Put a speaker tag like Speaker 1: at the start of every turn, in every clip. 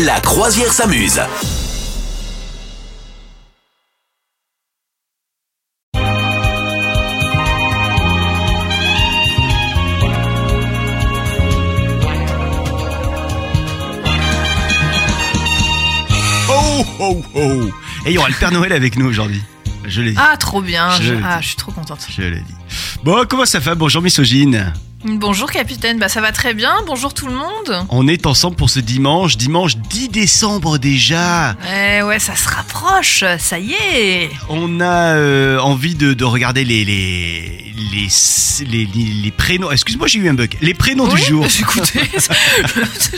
Speaker 1: La croisière s'amuse.
Speaker 2: Oh, oh, oh Et il y aura le Père Noël avec nous aujourd'hui. Je l'ai dit.
Speaker 3: Ah, trop bien.
Speaker 2: Je
Speaker 3: ah, je suis trop contente.
Speaker 2: Je l'ai dit. Bon, comment ça va Bonjour Misogyne.
Speaker 3: Bonjour, capitaine. Bah, ça va très bien. Bonjour, tout le monde.
Speaker 2: On est ensemble pour ce dimanche, dimanche 10 décembre déjà.
Speaker 3: Eh ouais, ça se rapproche. Ça y est.
Speaker 2: On a euh, envie de, de regarder les les, les, les, les- les prénoms. Excuse-moi, j'ai eu un bug. Les prénoms
Speaker 3: Oui,
Speaker 2: du jour.
Speaker 3: Écoutez,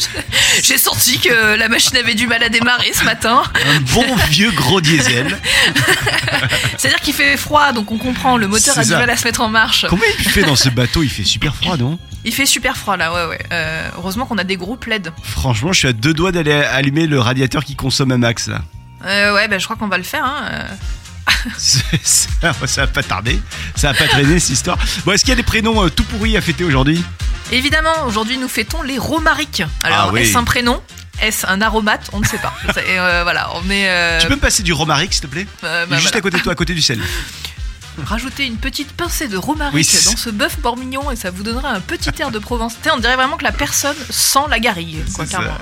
Speaker 3: j'ai senti que la machine avait du mal à démarrer ce matin.
Speaker 2: Un bon vieux gros diesel.
Speaker 3: C'est-à-dire qu'il fait froid, donc on comprend. Le moteur a du mal à se mettre en marche.
Speaker 2: Comment il fait dans ce bateau? Il fait super froid, non
Speaker 3: Il fait super froid là, ouais, ouais. Euh, heureusement qu'on a des gros plaids.
Speaker 2: Franchement, je suis à deux doigts d'aller allumer le radiateur qui consomme un max là.
Speaker 3: Euh, ouais, bah, je crois qu'on va le faire. Hein. euh.
Speaker 2: Ça, ça va pas tarder, ça va pas traîner cette histoire. Bon, est-ce qu'il y a des prénoms euh, tout pourris à fêter aujourd'hui
Speaker 3: Évidemment, aujourd'hui nous fêtons les romariques. Alors,
Speaker 2: Ah oui.
Speaker 3: est-ce un prénom? Est-ce un aromate? On ne sait pas. Et, euh, voilà, on euh,
Speaker 2: Tu peux me passer du romaric s'il te plaît?
Speaker 3: Bah,
Speaker 2: Juste
Speaker 3: voilà.
Speaker 2: à côté de toi, à côté du sel.
Speaker 3: Rajouter une petite pincée de romaric
Speaker 2: Oui,
Speaker 3: dans ce bœuf bourguignon et ça vous donnera un petit air de Provence. On dirait vraiment que la personne sent la garrigue.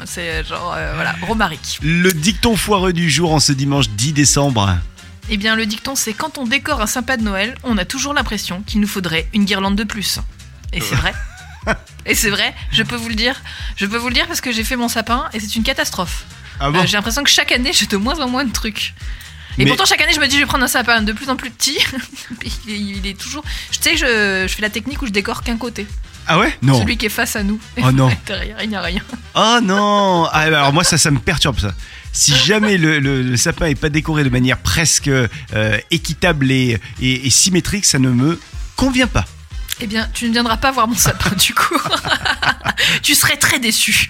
Speaker 2: C'est
Speaker 3: genre, euh, voilà, romaric.
Speaker 2: Le dicton foireux du jour en ce dimanche 10 décembre.
Speaker 3: Eh bien, le dicton, c'est quand on décore un sapin de Noël, on a toujours l'impression qu'il nous faudrait une guirlande de plus. Et c'est vrai. Et c'est vrai, je peux vous le dire. Je peux vous le dire parce que j'ai fait mon sapin et c'est une catastrophe.
Speaker 2: Ah bon
Speaker 3: Euh, j'ai l'impression que chaque année, j'ai de moins en moins de trucs. Et
Speaker 2: Mais-
Speaker 3: pourtant, chaque année, je me dis, je vais prendre un sapin de plus en plus petit. il, est, il est toujours. Tu sais, je, je fais la technique où je décore qu'un côté.
Speaker 2: Ah ouais? Non.
Speaker 3: Celui qui est face à nous.
Speaker 2: Oh non.
Speaker 3: Derrière, il n'y a rien.
Speaker 2: Oh non ah, Alors moi ça, ça me perturbe ça. Si jamais le, le- le sapin est pas décoré de manière presque euh, équitable et, et- et symétrique, ça ne me convient pas.
Speaker 3: Eh bien, tu ne viendras pas voir mon sapin, du coup. tu serais très déçu.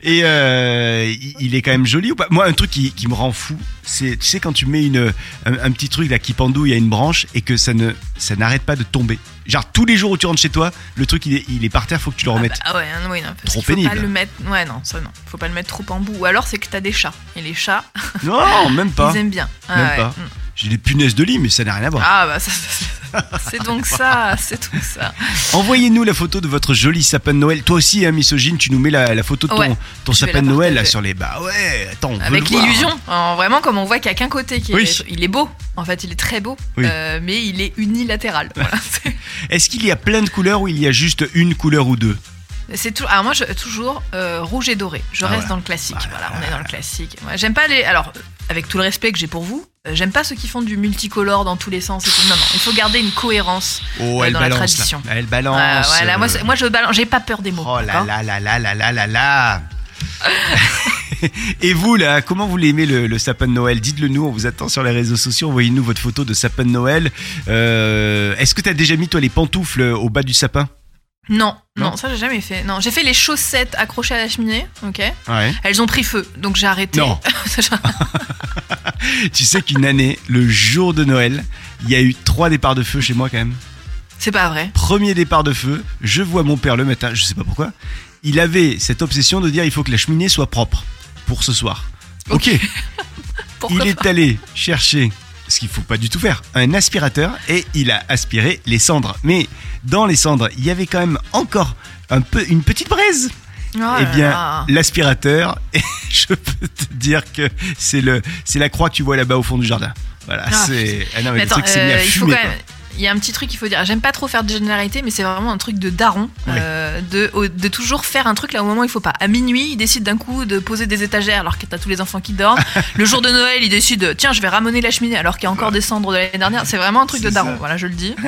Speaker 2: Et euh, il- est quand même joli ou pas? Moi, un truc qui, qui me rend fou, c'est tu sais quand tu mets une un, un petit truc là qui pendouille à une branche et que ça ne ça n'arrête pas de tomber. Genre tous les jours où tu rentres chez toi, le truc il est, il est par terre, faut que tu le remettes.
Speaker 3: Ah, bah, ouais, non, oui, non, parce
Speaker 2: Trop
Speaker 3: faut
Speaker 2: pénible.
Speaker 3: Pas le mettre... Ouais, non, ça non. Faut pas le mettre trop en bout. Ou alors, c'est que t'as des chats. Et les chats,
Speaker 2: Non, même pas.
Speaker 3: ils aiment bien. Ah,
Speaker 2: Même
Speaker 3: ouais.
Speaker 2: pas.
Speaker 3: Mm.
Speaker 2: J'ai des punaises de lit, mais ça n'a rien à voir.
Speaker 3: Ah, bah, ça, ça- c'est donc ça. C'est donc ça.
Speaker 2: Envoyez-nous la photo de votre joli sapin de Noël. Toi aussi, hein, misogyne, tu nous mets la, la photo de ton,
Speaker 3: Ouais,
Speaker 2: sapin de Noël là, sur les. Bah ouais, attends, on
Speaker 3: Avec l'illusion, En- vraiment comme on voit qu'il n'y a qu'un côté qui est,
Speaker 2: Oui.
Speaker 3: il est beau. En fait, il est très beau,
Speaker 2: Oui.
Speaker 3: euh, mais il est unilatéral. Voilà,
Speaker 2: Est-ce qu'il y a plein de couleurs ou il y a juste une couleur ou deux?
Speaker 3: C'est tout. Alors moi, je, toujours euh, rouge et doré. Je
Speaker 2: Ah
Speaker 3: reste dans le classique.
Speaker 2: Voilà.
Speaker 3: Voilà, on est dans le classique. Moi, j'aime pas les. Alors, avec tout le respect que j'ai pour vous, j'aime pas ceux qui font du multicolore dans tous les sens. et tout. Non, non, il faut garder une cohérence.
Speaker 2: Oh, elle
Speaker 3: dans la
Speaker 2: là.
Speaker 3: tradition.
Speaker 2: Elle balance.
Speaker 3: Là, moi,
Speaker 2: euh,
Speaker 3: je balance. J'ai pas peur des mots.
Speaker 2: Oh là là là là là là là là Et vous là, comment vous l'aimez le, le sapin de Noël? Dites-le nous, on vous attend sur les réseaux sociaux. Envoyez-nous votre photo de sapin de Noël. Euh, Est-ce que t'as déjà mis toi les pantoufles au bas du sapin?
Speaker 3: Non,
Speaker 2: Non
Speaker 3: non, ça j'ai jamais fait. Non, j'ai fait les chaussettes accrochées à la cheminée. Ok.
Speaker 2: Ouais.
Speaker 3: Elles ont pris feu, donc j'ai arrêté.
Speaker 2: Non. Tu sais qu'une année, le jour de Noël, il y a eu trois départs de feu chez moi quand même.
Speaker 3: c'est pas vrai.
Speaker 2: Premier départ de feu, je vois mon père le matin, je sais pas pourquoi. Il avait cette obsession de dire il faut que la cheminée soit propre pour ce soir. Ok. Il est allé chercher qu'il faut pas du tout faire, un aspirateur et il a aspiré les cendres. Mais dans les cendres, il y avait quand même encore un peu une petite braise.
Speaker 3: Oh
Speaker 2: eh bien, l'aspirateur, je peux te dire que c'est le c'est la croix que tu vois là-bas au fond du jardin. Voilà,
Speaker 3: Ah,
Speaker 2: c'est ah non, mais le truc s'est mis à
Speaker 3: euh, il faut
Speaker 2: fumer.
Speaker 3: quand même. Il y a un petit truc qu'il faut dire. J'aime pas trop faire de généralité, mais c'est vraiment un truc de daron. Euh, de, au- de toujours faire un truc là au moment où il faut pas. À minuit, il décide d'un coup de poser des étagères alors que t'as tous les enfants qui dorment. Le jour de Noël, il décide tiens, je vais ramener la cheminée alors qu'il y a encore des cendres de l'année dernière. C'est vraiment un truc de daron.
Speaker 2: ça.
Speaker 3: Voilà, je le dis.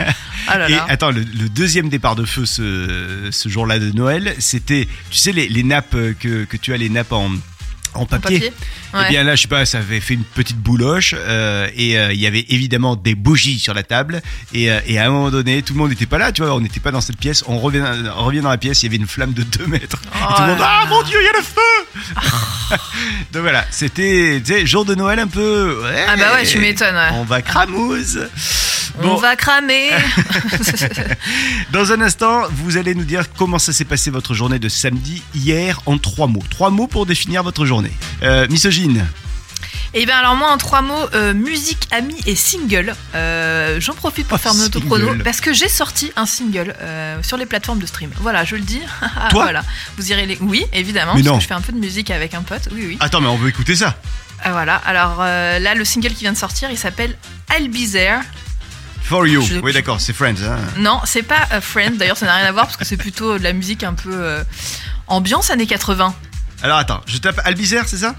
Speaker 3: Ah là
Speaker 2: Et
Speaker 3: là.
Speaker 2: attends, le, le deuxième départ de feu ce, ce jour-là de Noël, c'était, tu sais, les, les nappes que, que tu as, les nappes en, en
Speaker 3: En
Speaker 2: papier.
Speaker 3: papier.
Speaker 2: Eh
Speaker 3: Ouais.
Speaker 2: bien là, je sais pas, ça avait fait une petite bouloche euh, et euh, il y avait évidemment des bougies sur la table et, euh, et à un moment donné, tout le monde n'était pas là, tu vois, on n'était pas dans cette pièce. On revient, on revient dans la pièce, il y avait une flamme de 2 mètres. et
Speaker 3: Oh
Speaker 2: tout le monde, ah mon dieu, il y a le feu Donc voilà, c'était, jour de Noël un peu. ouais,
Speaker 3: Ah bah ouais, tu m'étonnes. ouais.
Speaker 2: On va cramouze.
Speaker 3: On va cramer.
Speaker 2: Dans un instant, vous allez nous dire comment ça s'est passé votre journée de samedi hier en trois mots. Trois mots pour définir votre journée. Euh, misogyne.
Speaker 3: Et bien alors moi en trois mots, euh, musique, amis et single. Euh, J'en profite pour
Speaker 2: Oh,
Speaker 3: faire mon autochrono parce que j'ai sorti un single euh, sur les plateformes de stream. Voilà, je le dis. Ah,
Speaker 2: Toi
Speaker 3: voilà. Vous irez les. Oui, évidemment,
Speaker 2: Mais
Speaker 3: parce
Speaker 2: non.
Speaker 3: que je fais un peu de musique avec un pote. Oui, oui.
Speaker 2: Attends, mais on veut écouter ça.
Speaker 3: Ah, voilà. Alors là, le single qui vient de sortir, il s'appelle I'll Be There.
Speaker 2: For you.
Speaker 3: Je-
Speaker 2: Oui, d'accord, c'est Friends. Hein.
Speaker 3: Non, c'est pas a Friend. D'ailleurs, ça n'a rien à voir parce que c'est plutôt de la musique un peu ambiance années 80.
Speaker 2: Alors attends, je tape Albizer, c'est ça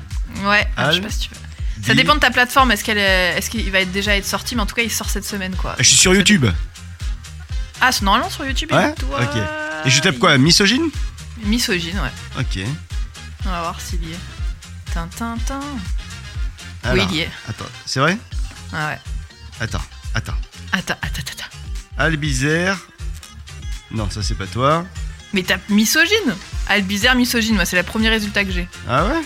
Speaker 3: Ouais. alors, je sais pas si tu veux. Ça dépend de ta plateforme. Est-ce qu'elle, est- est-ce qu'il va être déjà être sorti Mais en tout cas, il sort cette semaine, quoi.
Speaker 2: Je suis sur YouTube.
Speaker 3: Ah, c'est normalement sur YouTube.
Speaker 2: Ouais
Speaker 3: écoute-toi.
Speaker 2: Ok. Et je tape quoi Misogyne
Speaker 3: Misogyne, ouais.
Speaker 2: Ok.
Speaker 3: On va voir s'il y est. Tintin.
Speaker 2: Alors,
Speaker 3: Oui, il y est.
Speaker 2: Attends, c'est vrai
Speaker 3: Ah ouais.
Speaker 2: Attends, attends.
Speaker 3: Attends, attends, attends.
Speaker 2: Albizer. Non, ça c'est pas toi.
Speaker 3: Mais tape misogyne Albizer misogyne, moi, c'est le premier résultat que j'ai.
Speaker 2: Ah ouais?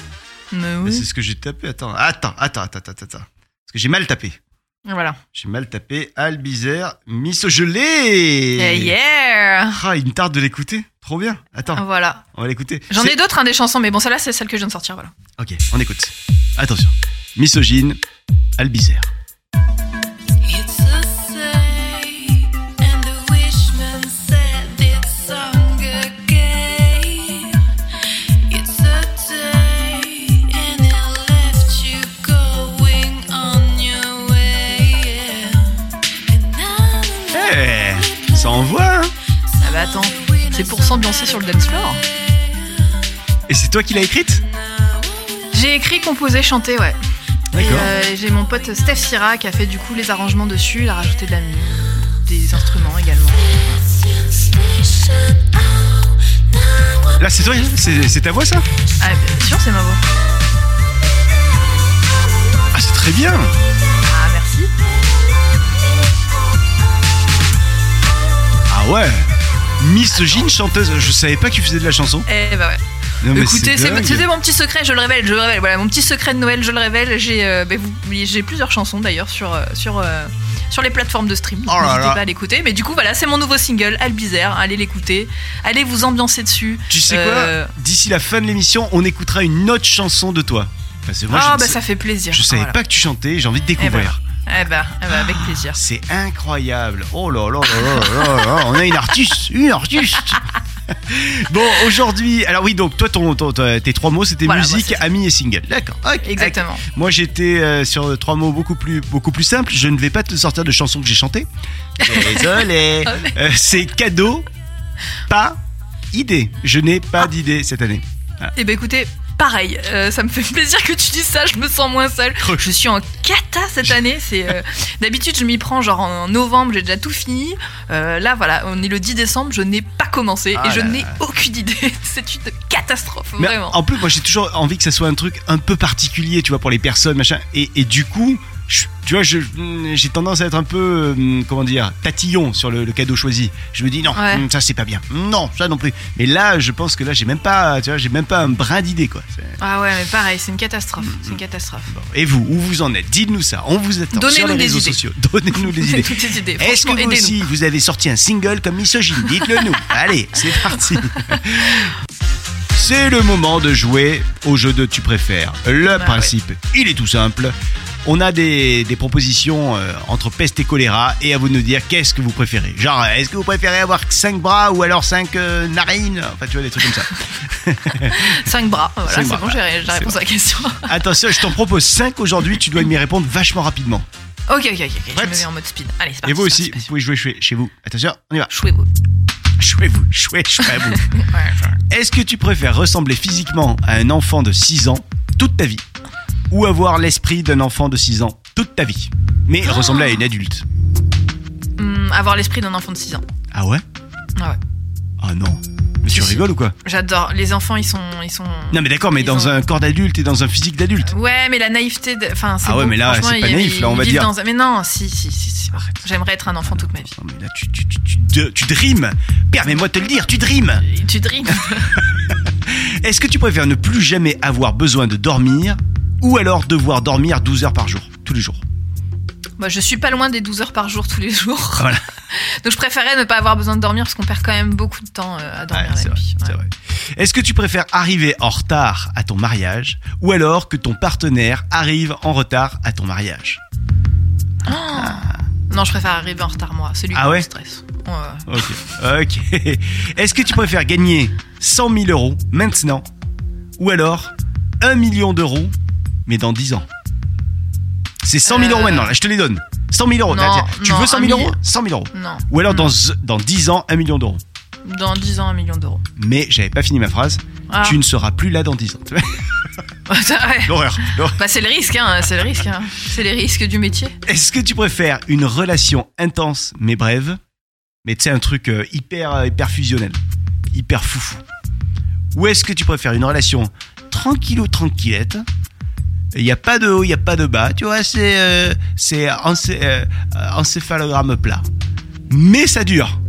Speaker 3: Mais
Speaker 2: Mais C'est
Speaker 3: oui.
Speaker 2: ce que j'ai tapé. Attends, attends, attends, attends, attends, attends. Parce que j'ai mal tapé.
Speaker 3: Voilà.
Speaker 2: J'ai mal tapé. Albizer, misogelé.
Speaker 3: Eh yeah
Speaker 2: Ah, il me tarde de l'écouter. Trop bien. Attends,
Speaker 3: Voilà.
Speaker 2: on va l'écouter.
Speaker 3: J'en ai d'autres, hein, des chansons, mais bon, celle-là, c'est celle que je viens de sortir, voilà.
Speaker 2: Ok, on écoute. Attention. Misogyne, Albizer. Envoie, hein
Speaker 3: Ah bah attends, c'est pour s'ambiancer sur le dance floor.
Speaker 2: Et c'est toi qui l'as écrite?
Speaker 3: J'ai écrit, composé, chanté, ouais.
Speaker 2: D'accord.
Speaker 3: euh, j'ai mon pote Steph Syrah qui a fait du coup les arrangements dessus, il a rajouté de la des instruments également.
Speaker 2: Là, c'est toi C'est c'est ta voix, ça?
Speaker 3: Ah bien sûr, c'est ma voix.
Speaker 2: Ah, c'est très bien Ouais Misogyne, chanteuse. Je savais pas que tu faisais de la chanson.
Speaker 3: Eh bah ouais.
Speaker 2: Non,
Speaker 3: Écoutez, c'était mon petit secret, je le révèle, je le révèle. Voilà, mon petit secret de Noël, je le révèle. J'ai euh, bah, j'ai plusieurs chansons d'ailleurs sur, euh, sur, euh, sur les plateformes de stream.
Speaker 2: Oh
Speaker 3: n'hésitez pas à l'écouter. Mais du coup, voilà, c'est mon nouveau single, Albizer. Allez l'écouter. Allez vous ambiancer dessus.
Speaker 2: Tu sais
Speaker 3: Euh,
Speaker 2: quoi D'ici la fin de l'émission, on écoutera une autre chanson de toi. Parce que moi,
Speaker 3: ah bah ça fait plaisir.
Speaker 2: je savais
Speaker 3: Voilà.
Speaker 2: pas que tu chantais, j'ai envie de découvrir.
Speaker 3: Eh bah, eh bah, avec plaisir.
Speaker 2: C'est incroyable. Oh là là là là là là, on a une artiste, une artiste. bon, aujourd'hui, alors oui, donc toi, ton, ton- tes trois mots, c'était
Speaker 3: Voilà,
Speaker 2: musique,
Speaker 3: c'est ça.
Speaker 2: ami et single. D'accord.
Speaker 3: Exactement.
Speaker 2: Moi, j'étais euh, sur trois mots beaucoup plus, beaucoup plus simples. Je ne vais pas te sortir de chansons que j'ai chantées. Désolé.
Speaker 3: Ah.
Speaker 2: Euh, c'est cadeau, pas idée. Je n'ai pas d'idée cette année.
Speaker 3: Eh ben écoutez, pareil, euh, ça me fait plaisir que tu dises ça, je me sens moins seule. Je suis en cata cette année. C'est euh, d'habitude je m'y prends genre en novembre, j'ai déjà tout fini. Euh, là voilà, on est le 10 décembre, je n'ai pas commencé
Speaker 2: Ah
Speaker 3: et je
Speaker 2: là
Speaker 3: n'ai aucune idée. C'est une catastrophe,
Speaker 2: Mais
Speaker 3: vraiment.
Speaker 2: en plus, moi, j'ai toujours envie que ça soit un truc un peu particulier, tu vois, pour les personnes, machin. Et, et du coup, je- tu vois, mm, j'ai tendance à être un peu, hum, comment dire, tatillon sur le, le cadeau choisi. Je me dis non,
Speaker 3: Ouais.
Speaker 2: hum, ça c'est pas bien. Non, ça non plus. Mais là, je pense que là, j'ai même pas, tu vois, j'ai même pas un brin d'idée, quoi.
Speaker 3: Ah ouais, mais pareil, c'est une catastrophe.
Speaker 2: Mm,
Speaker 3: C'est une catastrophe.
Speaker 2: bon. Et vous, où vous en êtes? Dites-nous ça. On vous attend
Speaker 3: Donnez-nous
Speaker 2: sur les réseaux
Speaker 3: idées.
Speaker 2: sociaux. Donnez-nous des idées.
Speaker 3: Toutes ces idées.
Speaker 2: Est-ce que vous aussi, vous avez sorti un single comme misogyne? Dites-le nous. Allez, c'est parti. C'est le moment de jouer au jeu de tu préfères. Le
Speaker 3: Bah
Speaker 2: principe, il est tout simple. On a des, des propositions euh, entre peste et choléra et à vous de nous dire qu'est-ce que vous préférez. Genre, euh, est-ce que vous préférez avoir 5 bras ou alors 5 narines? Enfin, tu vois, des trucs comme ça.
Speaker 3: Cinq bras, voilà, c'est bon, j'ai j'ai
Speaker 2: c'est
Speaker 3: réponse à la question.
Speaker 2: Attention, je t'en propose 5 aujourd'hui, tu dois m'y répondre vachement rapidement.
Speaker 3: ok, ok, ok, ok, je
Speaker 2: Prête?
Speaker 3: me mets en mode speed. Allez, c'est parti.
Speaker 2: Et vous aussi, vous pouvez jouer chez chez vous. Attention, on y va.
Speaker 3: Jouez-vous.
Speaker 2: Jouez-vous, jouez, jouez-vous. Est-ce que tu préfères ressembler physiquement à un enfant de 6 ans toute ta vie ou avoir l'esprit d'un enfant de 6 ans toute ta vie mais ressembler à une adulte
Speaker 3: Hum, avoir l'esprit d'un enfant de 6 ans.
Speaker 2: Ah ouais?
Speaker 3: Ah ouais.
Speaker 2: Ah non. Mais tu rigoles ou quoi?
Speaker 3: J'adore. Les enfants, ils sont, ils sont.
Speaker 2: Non mais d'accord, mais dans
Speaker 3: ont-
Speaker 2: un corps d'adulte et dans un physique d'adulte.
Speaker 3: Ouais, mais la naïveté, de- enfin,
Speaker 2: Ah ouais,
Speaker 3: beau,
Speaker 2: mais là, c'est pas naïf, là, on va dire.
Speaker 3: dans Mais non, si, si, si, si. J'aimerais être un enfant toute ma vie.
Speaker 2: Non mais là tu tu tu tu, tu, tu drimes. Permets-moi de te le dire, tu.
Speaker 3: Et Tu drives.
Speaker 2: Est-ce que tu préfères ne plus jamais avoir besoin de dormir ou alors devoir dormir 12 heures par jour tous les jours
Speaker 3: Bah, je suis pas loin des 12 heures par jour tous les jours.
Speaker 2: Voilà.
Speaker 3: Donc je préférais ne pas avoir besoin de dormir parce qu'on perd quand même beaucoup de temps euh, à dormir
Speaker 2: Ouais, c'est vrai,
Speaker 3: Ouais.
Speaker 2: vrai. Est-ce que tu préfères arriver en retard à ton mariage ou alors que ton partenaire arrive en retard à ton mariage?
Speaker 3: Non, je préfère arriver en retard moi. C'est lui
Speaker 2: Ah
Speaker 3: qui
Speaker 2: ouais?
Speaker 3: me stresse. Ouais.
Speaker 2: Ok. Ok. Est-ce que tu préfères gagner 100 000 euros maintenant ou alors 1 million d'euros mais dans 10 ans C'est 100 000 euros
Speaker 3: Euh.
Speaker 2: maintenant, là, je te les donne. 100 000 euros.
Speaker 3: Non,
Speaker 2: Tiens, tiens, tu
Speaker 3: non,
Speaker 2: veux 100
Speaker 3: un
Speaker 2: 000 euros
Speaker 3: million.
Speaker 2: 100 000 euros.
Speaker 3: Non.
Speaker 2: Ou alors dans, dans 10 ans, 1 million d'euros.
Speaker 3: Dans 10 ans, un million d'euros.
Speaker 2: Mais j'avais pas fini ma phrase.
Speaker 3: Ah.
Speaker 2: Tu ne seras plus là dans 10 ans. L'horreur.
Speaker 3: Bah, c'est le risque, hein. C'est le risque, hein. C'est les risques du métier.
Speaker 2: Est-ce que tu préfères une relation intense mais brève, mais tu sais un truc euh, hyper euh, hyper fusionnel, hyper foufou, ou est-ce que tu préfères une relation tranquillou tranquillette, il n'y a pas de haut, il n'y a pas de bas, tu vois, c'est euh, encé- euh, encéphalogramme plat, mais ça dure.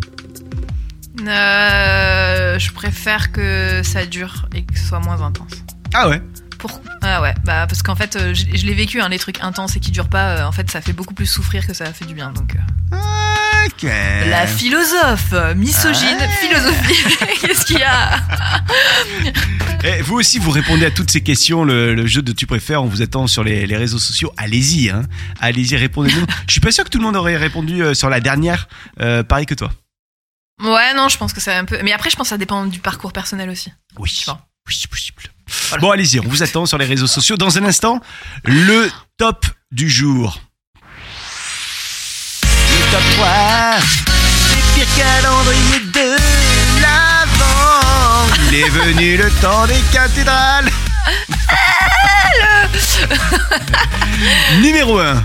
Speaker 3: Euh, je préfère que ça dure et que ce soit moins intense.
Speaker 2: Ah ouais.
Speaker 3: Pour... Ah ouais, bah parce qu'en fait, euh, je, je l'ai vécu, hein, les trucs intenses et qui durent pas, euh, en fait, ça fait beaucoup plus souffrir que ça fait du bien. Donc, euh.
Speaker 2: Ok.
Speaker 3: La philosophe, euh, misogyne,
Speaker 2: Ouais.
Speaker 3: philosophie. Qu'est-ce qu'il y a?
Speaker 2: Et vous aussi, vous répondez à toutes ces questions. Le, le jeu de tu préfères, on vous attend sur les, les réseaux sociaux. Allez-y, hein. Allez-y, répondez-nous. Je suis pas sûr que tout le monde aurait répondu euh, sur la dernière, euh, pareil que toi.
Speaker 3: Ouais, non, je pense que c'est un peu. Mais après, je pense que ça dépend du parcours personnel aussi.
Speaker 2: Oui, oui, c'est possible.
Speaker 3: Voilà.
Speaker 2: Bon, allez-y, on vous attend sur les réseaux sociaux. Dans un instant, le top du jour. Le top 3 des pires calendriers de l'avant. Il est venu le temps des cathédrales. Numéro 1.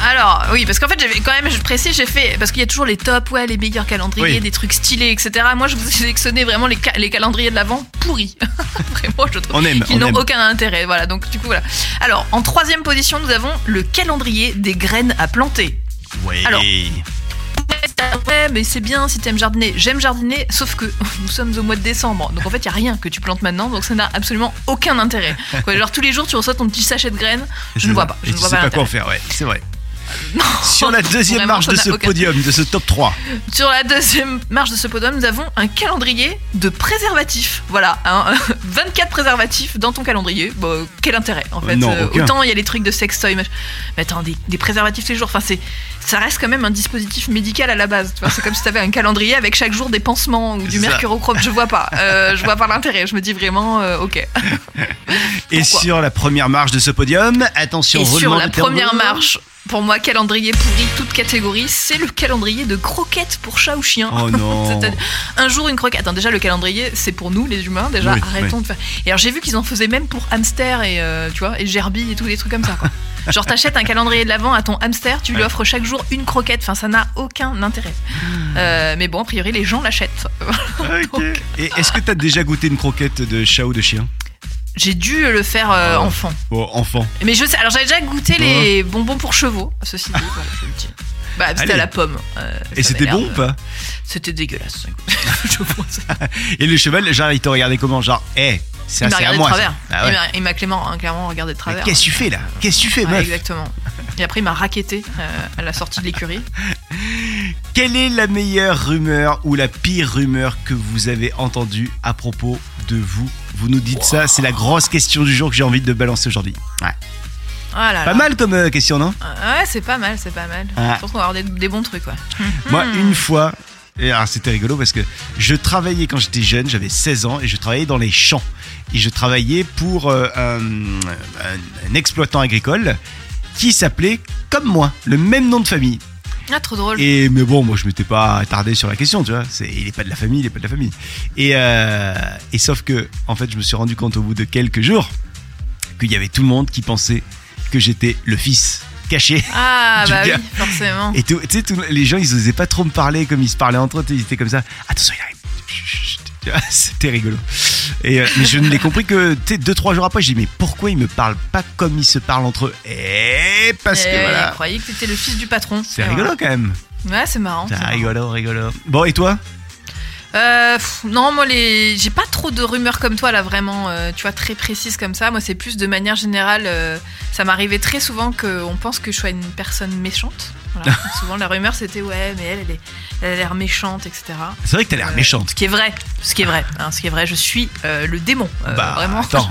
Speaker 3: Alors, oui, parce qu'en fait, j'avais quand même, je précise, j'ai fait. Parce qu'il y a toujours les tops, ouais, les meilleurs calendriers,
Speaker 2: Oui.
Speaker 3: des trucs stylés, etc. Moi, je vous ai sélectionné vraiment les, ca- les calendriers de l'avant pourris. vraiment, je trouve.
Speaker 2: On aime,
Speaker 3: Qui
Speaker 2: on
Speaker 3: n'ont aucun intérêt. Voilà, donc du coup, voilà. Alors, en troisième position, nous avons le calendrier des graines à planter.
Speaker 2: Ouais.
Speaker 3: Alors. Ouais, mais c'est bien si t'aimes jardiner. J'aime jardiner, sauf que nous sommes au mois de décembre. Donc en fait, il y a rien que tu plantes maintenant, donc ça n'a absolument aucun intérêt. Quoi, genre tous les jours, tu reçois ton petit sachet de graines. Je, ne vois pas. Je
Speaker 2: Et
Speaker 3: ne
Speaker 2: tu
Speaker 3: vois
Speaker 2: sais
Speaker 3: pas
Speaker 2: pas quoi en faire, ouais, c'est vrai. Sur la deuxième marche de ce
Speaker 3: aucun-
Speaker 2: podium, de ce top 3.
Speaker 3: Sur la deuxième marche de ce podium, nous avons un calendrier de préservatifs. Voilà, hein, 24 préservatifs dans ton calendrier. Bon, quel intérêt en fait
Speaker 2: Non,
Speaker 3: Euh. Autant il y a les trucs de sextoy, mach- mais attends, des, des préservatifs tous les jours. Enfin, c'est, ça reste quand même un dispositif médical à la base. Tu c'est comme si t'avais un calendrier avec chaque jour des pansements ou du mercurochrome. Je vois pas. Euh, je vois pas l'intérêt. Je me dis vraiment, euh, ok.
Speaker 2: Et
Speaker 3: Pourquoi
Speaker 2: sur la première marche de ce podium, attention,
Speaker 3: Et sur la première marche, pour moi, calendrier pourri, toute catégorie, c'est le calendrier de croquettes pour chat ou chien.
Speaker 2: Oh non.
Speaker 3: Un jour une croquette. Attends, déjà le calendrier, c'est pour nous les humains. Déjà,
Speaker 2: Oui,
Speaker 3: arrêtons de faire. Et alors j'ai vu qu'ils en faisaient même pour hamster et euh, tu vois et gerbille et tous des trucs comme ça. Quoi. Genre t'achètes un calendrier de l'avant à ton hamster, tu lui offres chaque jour une croquette. Enfin, ça n'a aucun intérêt. Euh, mais bon, a priori les gens l'achètent.
Speaker 2: Et est-ce que t'as déjà goûté une croquette de chat ou de chien?
Speaker 3: J'ai dû le faire euh,
Speaker 2: Oh.
Speaker 3: enfant.
Speaker 2: Bon, enfant.
Speaker 3: Mais je sais. Alors j'avais déjà goûté les bonbons pour chevaux. Ceci dit, voilà, je le dis. Bah, c'était à la pomme. euh,
Speaker 2: Et
Speaker 3: ça
Speaker 2: c'était bon ou pas
Speaker 3: C'était dégueulasse. je pense.
Speaker 2: Et le cheval, genre, il t'a regardé comment Genre, hé, c'est
Speaker 3: Il m'a
Speaker 2: c'est à moi.
Speaker 3: travers.
Speaker 2: ça. Ah ouais.
Speaker 3: Il m'a- Il m'a clairement, clairement regardé de travers.
Speaker 2: Qu'est-ce que tu fais là? Qu'est-ce que tu fais,
Speaker 3: Ouais,
Speaker 2: meuf?
Speaker 3: exactement. Et après, il m'a raquetté euh, à la sortie de l'écurie.
Speaker 2: Quelle est la meilleure rumeur ou la pire rumeur que vous avez entendue à propos de vous? Vous nous dites ça, c'est la grosse question du jour que j'ai envie de balancer aujourd'hui. Ouais.
Speaker 3: Ah là
Speaker 2: Pas
Speaker 3: là.
Speaker 2: mal comme euh, question, non?
Speaker 3: Ouais, c'est pas mal, c'est pas mal.
Speaker 2: Ah.
Speaker 3: Je pense qu'on va avoir des, des bons trucs, ouais.
Speaker 2: Moi, une fois, et alors c'était rigolo parce que je travaillais quand j'étais jeune, j'avais 16 ans et je travaillais dans les champs. Et je travaillais pour euh, un, un- un exploitant agricole qui s'appelait comme moi, le même nom de famille.
Speaker 3: Ah, trop drôle.
Speaker 2: Et mais bon, moi je m'étais pas attardé sur la question, tu vois. C'est, il est pas de la famille, il est pas de la famille. Et, euh, et sauf que, en fait, je me suis rendu compte au bout de quelques jours qu'il y avait tout le monde qui pensait que j'étais le fils caché.
Speaker 3: Ah, bah
Speaker 2: gars.
Speaker 3: oui, forcément.
Speaker 2: Et tu sais, les gens, ils osaient pas trop me parler comme ils se parlaient entre eux. Ils étaient comme ça. Attention, il arrive. C'était rigolo. Et, euh, mais je ne l'ai compris que, deux, trois jours après, j'ai dit, mais pourquoi ils me parlent pas comme ils se parlent entre eux? Et parce
Speaker 3: Eh,
Speaker 2: que
Speaker 3: Je
Speaker 2: voilà.
Speaker 3: croyais que t'étais le fils du patron.
Speaker 2: C'est rigolo
Speaker 3: voilà.
Speaker 2: quand même.
Speaker 3: Ouais, c'est marrant.
Speaker 2: C'est
Speaker 3: marrant.
Speaker 2: rigolo, rigolo. Bon, et toi?
Speaker 3: Euh, pff, non, moi, les... j'ai pas trop de rumeurs comme toi, là, vraiment, euh, tu vois, très précises comme ça. Moi, c'est plus de manière générale. euh, ça m'arrivait très souvent qu'on pense que je sois une personne méchante. Voilà. Souvent, la rumeur, c'était ouais, mais elle, elle, est- elle a l'air méchante, etc.
Speaker 2: C'est vrai que t'as l'air
Speaker 3: Euh,
Speaker 2: méchante.
Speaker 3: Ce qui est vrai, ce qui est vrai, hein, ce qui est vrai. Je suis euh, le démon, euh,
Speaker 2: bah,
Speaker 3: vraiment.
Speaker 2: attends.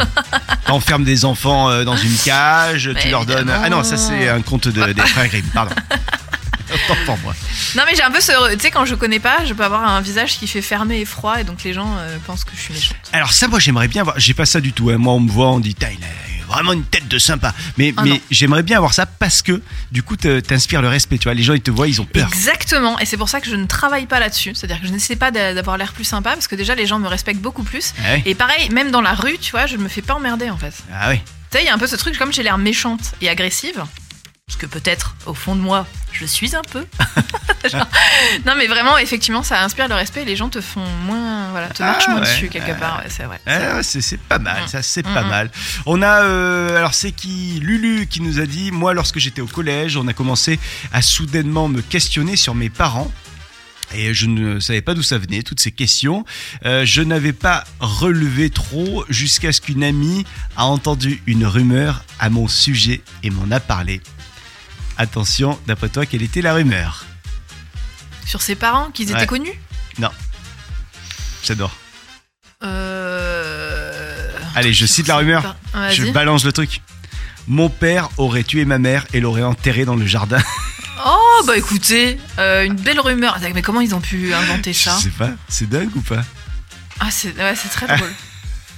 Speaker 2: T'enfermes des enfants euh, dans une cage, tu leur donnes. Ah non, ça c'est un conte de, des frères Grimm, pardon. Pour moi.
Speaker 3: Non, mais j'ai un peu ce. Tu sais, quand je connais pas, je peux avoir un visage qui fait fermé et froid, et donc les gens euh, pensent que je suis méchante.
Speaker 2: Alors ça, moi j'aimerais bien avoir. J'ai pas ça du tout. hein. Moi, on me voit, on dit, Tain, il a vraiment une tête de sympa. Mais,
Speaker 3: Ah
Speaker 2: mais j'aimerais bien avoir ça parce que du coup, t'inspires le respect. Tu vois, les gens ils te voient, ils ont peur.
Speaker 3: Exactement, et c'est pour ça que je ne travaille pas là-dessus. C'est-à-dire que je n'essaie pas d'a- d'avoir l'air plus sympa, parce que déjà les gens me respectent beaucoup plus.
Speaker 2: Ah.
Speaker 3: Et pareil, même dans la rue, tu vois, je ne me fais pas emmerder en fait.
Speaker 2: Ah ouais.
Speaker 3: Tu sais, il y a un peu ce truc, comme j'ai l'air méchante et agressive, parce que peut-être au fond de moi, je suis un peu. Genre- non, mais vraiment, effectivement, ça inspire le respect et les gens te font moins. Voilà, te
Speaker 2: Ah
Speaker 3: marchent moins
Speaker 2: ouais,
Speaker 3: dessus quelque part, ouais, c'est vrai.
Speaker 2: Ah, c'est c'est pas mal,
Speaker 3: Mm.
Speaker 2: ça c'est
Speaker 3: Mm,
Speaker 2: pas
Speaker 3: mm.
Speaker 2: mal. On a, euh, alors c'est qui Lulu qui nous a dit, moi lorsque j'étais au collège, on a commencé à soudainement me questionner sur mes parents. Et je ne savais pas d'où ça venait, toutes ces questions. Euh, je n'avais pas relevé trop jusqu'à ce qu'une amie a entendu une rumeur à mon sujet et m'en a parlé. Attention, d'après toi, quelle était la rumeur?
Speaker 3: Sur ses parents, qu'ils étaient
Speaker 2: Ouais.
Speaker 3: connus?
Speaker 2: J'adore.
Speaker 3: Euh...
Speaker 2: Allez, je cite la rumeur. Je balance le truc. Mon père aurait tué ma mère et l'aurait enterrée dans le jardin.
Speaker 3: Oh, bah écoutez, euh, une belle rumeur. Mais comment ils ont pu inventer ça?
Speaker 2: Je sais pas, c'est dingue ou pas?
Speaker 3: Ah, c'est ouais, c'est très drôle.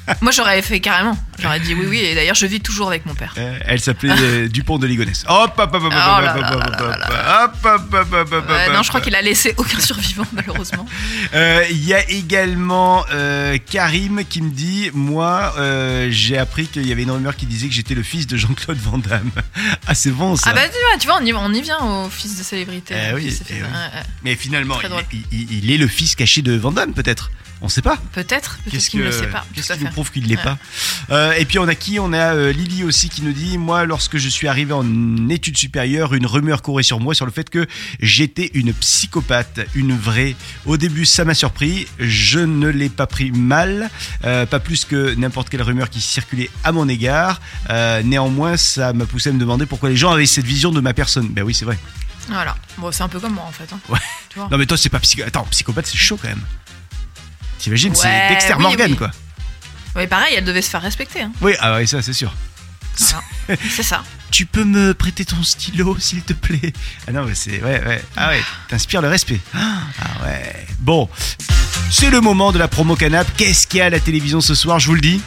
Speaker 3: Moi, j'aurais fait carrément. J'aurais dit oui, oui. Et d'ailleurs, je vis toujours avec mon père.
Speaker 2: Euh, Elle s'appelait euh, Dupont de Ligonnès. Hop, hop, hop, hop, hop, hop, hop, hop, hop, hop, hop, hop, hop, hop,
Speaker 3: Ouais,
Speaker 2: hop,
Speaker 3: non, je crois
Speaker 2: hop.
Speaker 3: qu'il a laissé aucun survivant, malheureusement.
Speaker 2: Euh, Il y a également euh, Karim qui me dit Moi, euh, j'ai appris qu'il y avait une rumeur qui disait que j'étais le fils de Jean-Claude Van Damme. Ah, c'est bon ça.
Speaker 3: Ah bah tu vois, on y, on y vient au fils de célébrité.
Speaker 2: Eh oui,
Speaker 3: fils
Speaker 2: eh oui. Mais finalement, il, il- il est le fils caché de Van Damme, peut-être. On sait pas.
Speaker 3: Peut-être, peut-être qu'il ne le sait pas.
Speaker 2: Qu'est-ce qui nous prouve qu'il ne l'est
Speaker 3: Ouais.
Speaker 2: pas Euh, Et puis on a qui? On a euh, Lily aussi qui nous dit Moi, lorsque je suis arrivé en études supérieures, une rumeur courait sur moi sur le fait que j'étais une psychopathe, une vraie. Au début, ça m'a surpris. Je ne l'ai pas pris mal, euh, pas plus que n'importe quelle rumeur qui circulait à mon égard. Néanmoins, ça m'a poussé à me demander pourquoi les gens avaient cette vision de ma personne. Ben oui, c'est vrai.
Speaker 3: Voilà. Bon, c'est un peu comme moi en fait. hein.
Speaker 2: Ouais.
Speaker 3: Tu vois
Speaker 2: Non, mais toi, c'est pas psycho. Attends, psychopathe, c'est chaud quand même. T'imagines, c'est Dexter
Speaker 3: oui,
Speaker 2: Morgan,
Speaker 3: oui.
Speaker 2: quoi.
Speaker 3: Oui, pareil, elle devait se faire respecter. hein.
Speaker 2: Oui, ah ouais, ça, c'est sûr.
Speaker 3: Voilà. c'est ça.
Speaker 2: Tu peux me prêter ton stylo, s'il te plaît? Ah non, mais c'est. Ouais, ouais. Ah ouais, t'inspires le respect. Ah ouais. Bon, c'est le moment de la promo canap. Qu'est-ce qu'il y a à la télévision ce soir? Je vous le dis.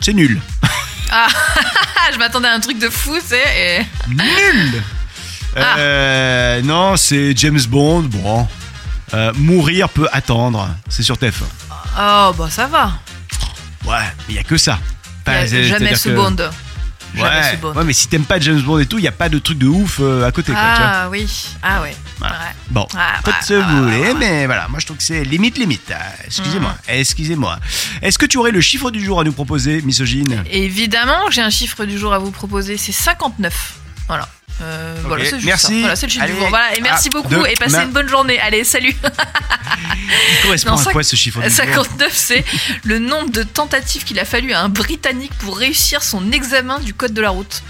Speaker 2: C'est nul.
Speaker 3: Ah, je m'attendais à un truc de fou, sais. et-
Speaker 2: Nul
Speaker 3: Ah.
Speaker 2: Euh, Non, c'est James Bond. Bon. Euh, mourir peut attendre. C'est sur TF1.
Speaker 3: Oh, bah ça va.
Speaker 2: Ouais, mais il y a que ça.
Speaker 3: Y a jamais
Speaker 2: que-
Speaker 3: bond. Jamais
Speaker 2: Ouais,
Speaker 3: bond.
Speaker 2: ouais, mais si t'aimes pas James Bond et tout, il y a pas de truc de ouf euh, à côté, quoi, tu vois.
Speaker 3: Ah oui. Ah ouais.
Speaker 2: Voilà.
Speaker 3: Ouais.
Speaker 2: Bon,
Speaker 3: Ah,
Speaker 2: que
Speaker 3: ah, bah,
Speaker 2: voulez,
Speaker 3: bah.
Speaker 2: mais voilà, moi je trouve que c'est limite, limite. Ah, Excusez-moi,
Speaker 3: Mm.
Speaker 2: excusez-moi. Est-ce que tu aurais le chiffre du jour à nous proposer, misogyne?
Speaker 3: Évidemment, j'ai un chiffre du jour à vous proposer, c'est 59. Voilà. Euh, voilà, c'est juste
Speaker 2: merci.
Speaker 3: ça. Voilà, c'est le chiffre
Speaker 2: Allez.
Speaker 3: du jour. Voilà, et merci
Speaker 2: Ah,
Speaker 3: beaucoup et passez
Speaker 2: ma-
Speaker 3: une bonne journée. Allez, salut.
Speaker 2: Il correspond
Speaker 3: Non,
Speaker 2: à quoi ce chiffre du jour?
Speaker 3: 59, c'est le nombre de tentatives qu'il a fallu à un Britannique pour réussir son examen du code de la route.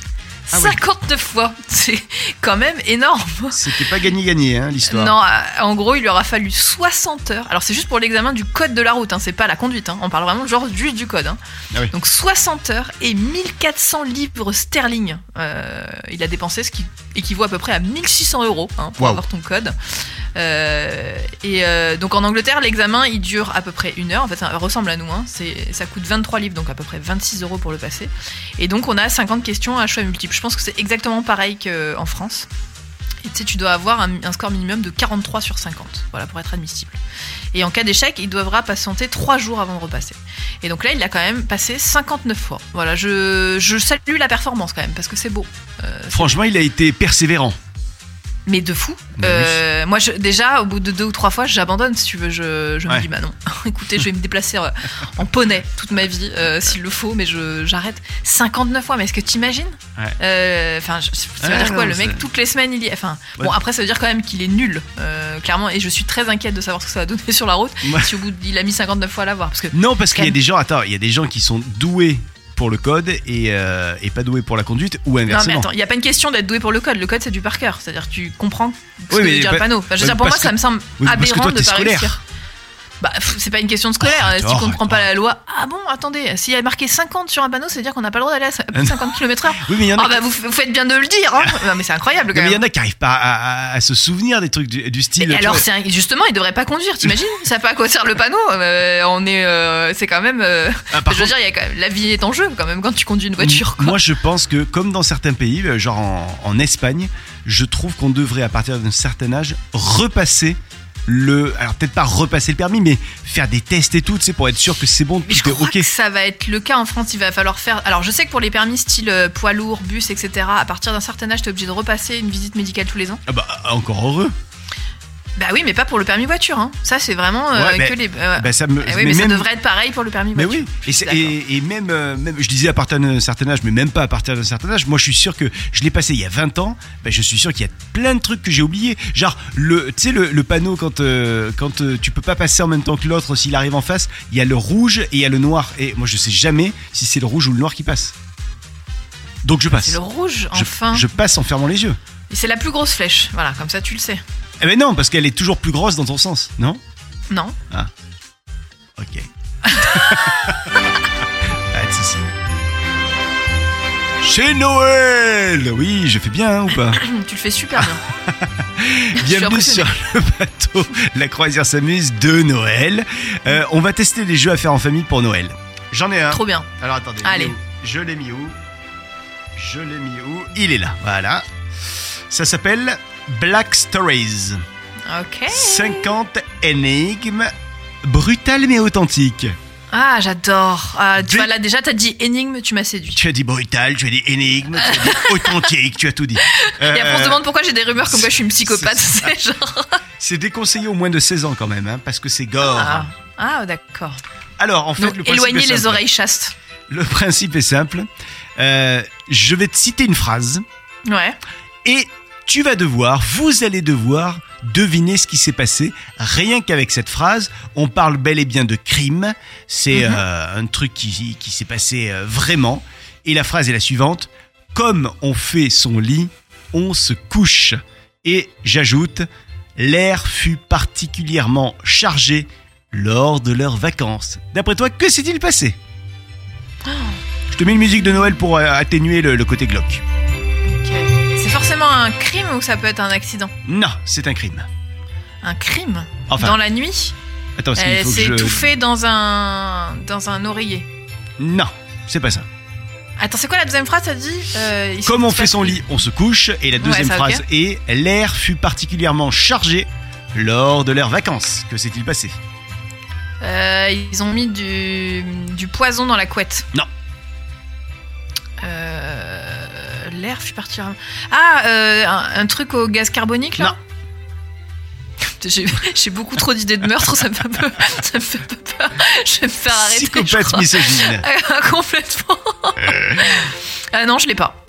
Speaker 2: Ah oui.
Speaker 3: 59 fois, c'est quand même énorme.
Speaker 2: C'était pas gagné-gagné, hein, l'histoire.
Speaker 3: Non, euh, en gros, il lui aura fallu 60 heures. Alors, c'est juste pour l'examen du code de la route, hein, c'est pas la conduite. hein. On parle vraiment genre juste du code. hein.
Speaker 2: Ah oui.
Speaker 3: Donc, 60 heures et 1400 livres sterling. Euh, il a dépensé ce qui équivaut à peu près à 1600 euros pour avoir ton code. Euh, et euh, donc, en Angleterre, l'examen il dure à peu près une heure. En fait, ça ressemble à nous. hein. Ça coûte 23 livres, donc à peu près 26 euros pour le passer. Et donc, on a 50 questions à choix multiples. Je pense que c'est exactement pareil qu'en France. Et tu sais, tu dois avoir un, score minimum de 43 sur 50, voilà, pour être admissible. Et en cas d'échec, il devra patienter 3 jours avant de repasser. Et donc là, il l'a quand même passé 59 fois. Voilà, je, je salue la performance quand même, parce que c'est beau. Euh,
Speaker 2: Franchement, il a été persévérant.
Speaker 3: Mais de fou.
Speaker 2: Bah
Speaker 3: Euh, Moi, je, déjà, au bout de deux ou trois fois, j'abandonne, si tu veux. Je, je
Speaker 2: Ouais.
Speaker 3: me dis, bah non, écoutez, je vais me déplacer euh, en poney toute ma vie, euh, s'il le faut, mais je- j'arrête. 59 fois, mais est-ce que t'imagines
Speaker 2: Ouais.
Speaker 3: Euh, Enfin, ça veut
Speaker 2: Ouais,
Speaker 3: dire quoi
Speaker 2: non,
Speaker 3: Le mec, toutes les semaines, il y est? Enfin, bon, après, ça veut dire quand même qu'il est nul, clairement, et je suis très inquiète de savoir ce que ça va donner sur la route si au bout, de- il a mis 59 fois à l'avoir. Parce que
Speaker 2: Non, parce qu'il y a des gens, attends, il y a des gens qui sont doués pour le code et, euh, et pas doués pour la conduite ou
Speaker 3: Non, mais
Speaker 2: inversement.
Speaker 3: attends, il n'y a pas une question d'être doué pour le code. Le code, c'est du par cœur. C'est-à-dire que tu comprends ce
Speaker 2: Oui,
Speaker 3: que veut dire le panneau. Enfin, je veux dire, pour moi, ça me semble
Speaker 2: Oui,
Speaker 3: aberrant
Speaker 2: toi,
Speaker 3: de pas
Speaker 2: scolaire.
Speaker 3: réussir. Bah, c'est pas une question de scolaire. si tu comprends pas la loi, ah bon, attendez, s'il y a marqué 50 sur un panneau, c'est dire qu'on n'a pas le droit d'aller à plus de 50 km/h.
Speaker 2: Oui, mais il y en a
Speaker 3: Ah bah, vous, vous faites bien de le dire. Hein. Non, mais c'est incroyable quand
Speaker 2: Non, mais il y en a qui arrivent pas à, à- à se souvenir des trucs du, du style.
Speaker 3: Et alors,
Speaker 2: vois.
Speaker 3: c'est un- justement, il devrait pas conduire, t'imagines? Ça savent pas à quoi sert le panneau. euh, on est, euh, c'est quand même. euh,
Speaker 2: Ah, par
Speaker 3: je veux
Speaker 2: contre,
Speaker 3: dire, il y a quand même, la vie est en jeu quand même quand tu conduis une voiture. Quoi.
Speaker 2: Moi, je pense que, comme dans certains pays, genre en, en Espagne, je trouve qu'on devrait, à partir d'un certain âge, repasser le. Alors, peut-être pas repasser le permis, mais faire des tests et tout, tu sais, pour être sûr que c'est bon,
Speaker 3: Mais je crois
Speaker 2: ok.
Speaker 3: que ça va être le cas en France. Il va falloir faire. Alors, je sais que pour les permis style euh, poids lourd, bus, etc., à partir d'un certain âge, t'es obligé de repasser une visite médicale tous les ans.
Speaker 2: Ah bah, encore heureux.
Speaker 3: Bah oui, mais pas pour le permis voiture. Hein. Ça, c'est vraiment euh,
Speaker 2: Ouais, mais-
Speaker 3: que les. euh,
Speaker 2: Bah, ça me.
Speaker 3: eh oui, mais, ça
Speaker 2: même-
Speaker 3: devrait être pareil pour le permis
Speaker 2: Mais
Speaker 3: voiture.
Speaker 2: oui,
Speaker 3: Je
Speaker 2: et, même, euh, même, je disais à partir d'un certain âge, mais même pas à partir d'un certain âge, moi je suis sûr que je l'ai passé il y a 20 ans, ben, je suis sûr qu'il y a plein de trucs que j'ai oubliés. Genre, le, tu sais, le, le panneau quand, euh, quand tu peux pas passer en même temps que l'autre s'il arrive en face, il y a le rouge et il y a le noir. Et moi je sais jamais si c'est le rouge ou le noir qui passe. Donc je passe.
Speaker 3: C'est le rouge,
Speaker 2: Je-
Speaker 3: enfin.
Speaker 2: je passe en fermant les yeux.
Speaker 3: Et c'est la plus grosse flèche. Voilà, comme ça, tu le sais.
Speaker 2: Eh ben non, parce qu'elle est toujours plus grosse dans ton sens, non?
Speaker 3: Non.
Speaker 2: Ok. Pas de soucis. Chez Noël Oui, je fais bien hein, ou pas?
Speaker 3: Tu le fais super bien.
Speaker 2: Bienvenue sur le bateau La croisière s'amuse de Noël. Euh, on va tester des jeux à faire en famille pour Noël. J'en ai un.
Speaker 3: Trop bien.
Speaker 2: Alors attendez.
Speaker 3: Allez.
Speaker 2: Je l'ai mis où? Je l'ai mis où? Il est là, voilà. Ça s'appelle Black Stories.
Speaker 3: Ok.
Speaker 2: 50 énigmes brutales mais authentiques.
Speaker 3: Ah, j'adore. Ah, tu
Speaker 2: Dé-
Speaker 3: vois, là, déjà, t'as dit énigme, tu m'as séduit.
Speaker 2: Tu as dit brutal, tu as dit énigme, tu as dit authentique, tu as tout dit.
Speaker 3: Et après, on se
Speaker 2: Euh,
Speaker 3: demande pourquoi j'ai des rumeurs comme quoi je suis une psychopathe.
Speaker 2: c'est
Speaker 3: C'est genre.
Speaker 2: C'est déconseillé au moins de 16 ans quand même, hein, parce que c'est gore.
Speaker 3: Ah, Ah, d'accord.
Speaker 2: Alors, en fait,
Speaker 3: Donc,
Speaker 2: le principe
Speaker 3: éloignez
Speaker 2: est
Speaker 3: les
Speaker 2: simple.
Speaker 3: oreilles chastes.
Speaker 2: Le principe est simple. Euh, je vais te citer une phrase
Speaker 3: Ouais.
Speaker 2: et tu vas devoir, vous allez devoir deviner ce qui s'est passé. Rien qu'avec cette phrase, on parle bel et bien de crime. C'est
Speaker 3: Mhm.
Speaker 2: euh, un truc qui, qui s'est passé euh, vraiment. Et la phrase est la suivante. Comme on fait son lit, on se couche. Et j'ajoute, l'air fut particulièrement chargé lors de leurs vacances. D'après toi, que s'est-il passé? Je te mets une musique de Noël pour euh, atténuer le, le côté glauque.
Speaker 3: Forcément un crime ou ça peut être un accident
Speaker 2: Non, c'est un crime.
Speaker 3: Un crime
Speaker 2: Enfin,
Speaker 3: Dans la nuit
Speaker 2: attends,
Speaker 3: Elle s'est
Speaker 2: je...
Speaker 3: étouffée dans un, dans un oreiller.
Speaker 2: Non, c'est pas ça.
Speaker 3: Attends, c'est quoi la deuxième phrase, t'as dit Euh, il
Speaker 2: Comme on fait son lit, on se couche. Et la deuxième
Speaker 3: Ouais, ça,
Speaker 2: phrase est l'air fut particulièrement chargé lors de leurs vacances. Que s'est-il passé
Speaker 3: Euh, Ils ont mis du, du poison dans la couette.
Speaker 2: Non.
Speaker 3: Euh, L'air. Ah, euh, un, un truc au gaz carbonique là
Speaker 2: Non.
Speaker 3: J'ai j'ai beaucoup trop d'idées de meurtre, ça me fait un peu, ça me fait un peu peur. Je vais me faire arrêter. je
Speaker 2: Psychopathe
Speaker 3: crois.
Speaker 2: misogyne.
Speaker 3: Complètement. Ah non, je l'ai pas.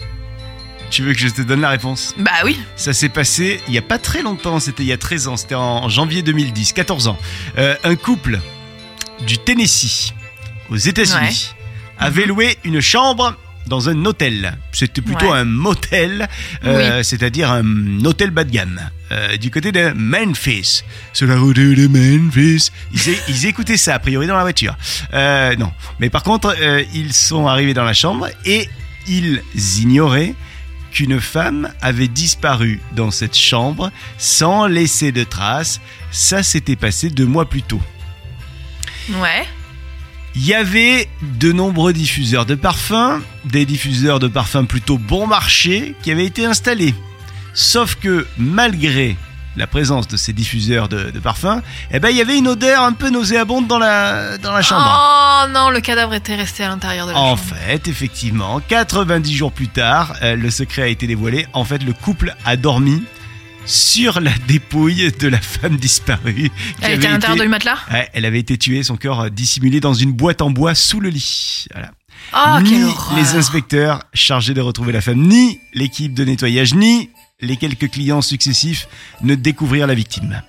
Speaker 2: Tu veux que je te donne la réponse?
Speaker 3: Bah oui.
Speaker 2: Ça s'est passé il y a pas très longtemps, c'était il y a 13 ans, c'était en janvier 2010, 14 ans. Euh, un couple du Tennessee, aux États-Unis, avait loué une chambre dans un hôtel. C'était plutôt
Speaker 3: Ouais.
Speaker 2: un motel, euh, c'est-à-dire un hôtel bas de gamme, euh, du côté de Memphis. Sur la route de Memphis. Ils, écoutaient ça, a priori, dans la voiture. Euh, non. Mais par contre, ils sont arrivés dans la chambre et ils ignoraient qu'une femme avait disparu dans cette chambre sans laisser de traces. Ça s'était passé deux mois plus tôt.
Speaker 3: Ouais.
Speaker 2: Il y avait de nombreux diffuseurs de parfums, des diffuseurs de parfums plutôt bon marché qui avaient été installés. Sauf que malgré la présence de ces diffuseurs de, de parfums, eh ben il y avait une odeur un peu nauséabonde dans la dans la chambre.
Speaker 3: Oh non, le cadavre était resté à l'intérieur de la
Speaker 2: En
Speaker 3: chambre.
Speaker 2: fait, effectivement, 90 jours plus tard, euh, le secret a été dévoilé. En fait, le couple a dormi sur la dépouille de la femme disparue.
Speaker 3: Elle était à l'intérieur
Speaker 2: été-
Speaker 3: du matelas?
Speaker 2: Ouais, elle avait été tuée, son corps euh, dissimulé dans une boîte en bois sous le lit. Voilà.
Speaker 3: Oh,
Speaker 2: ni les inspecteurs chargés de retrouver la femme, ni l'équipe de nettoyage, ni les quelques clients successifs ne découvrirent la victime.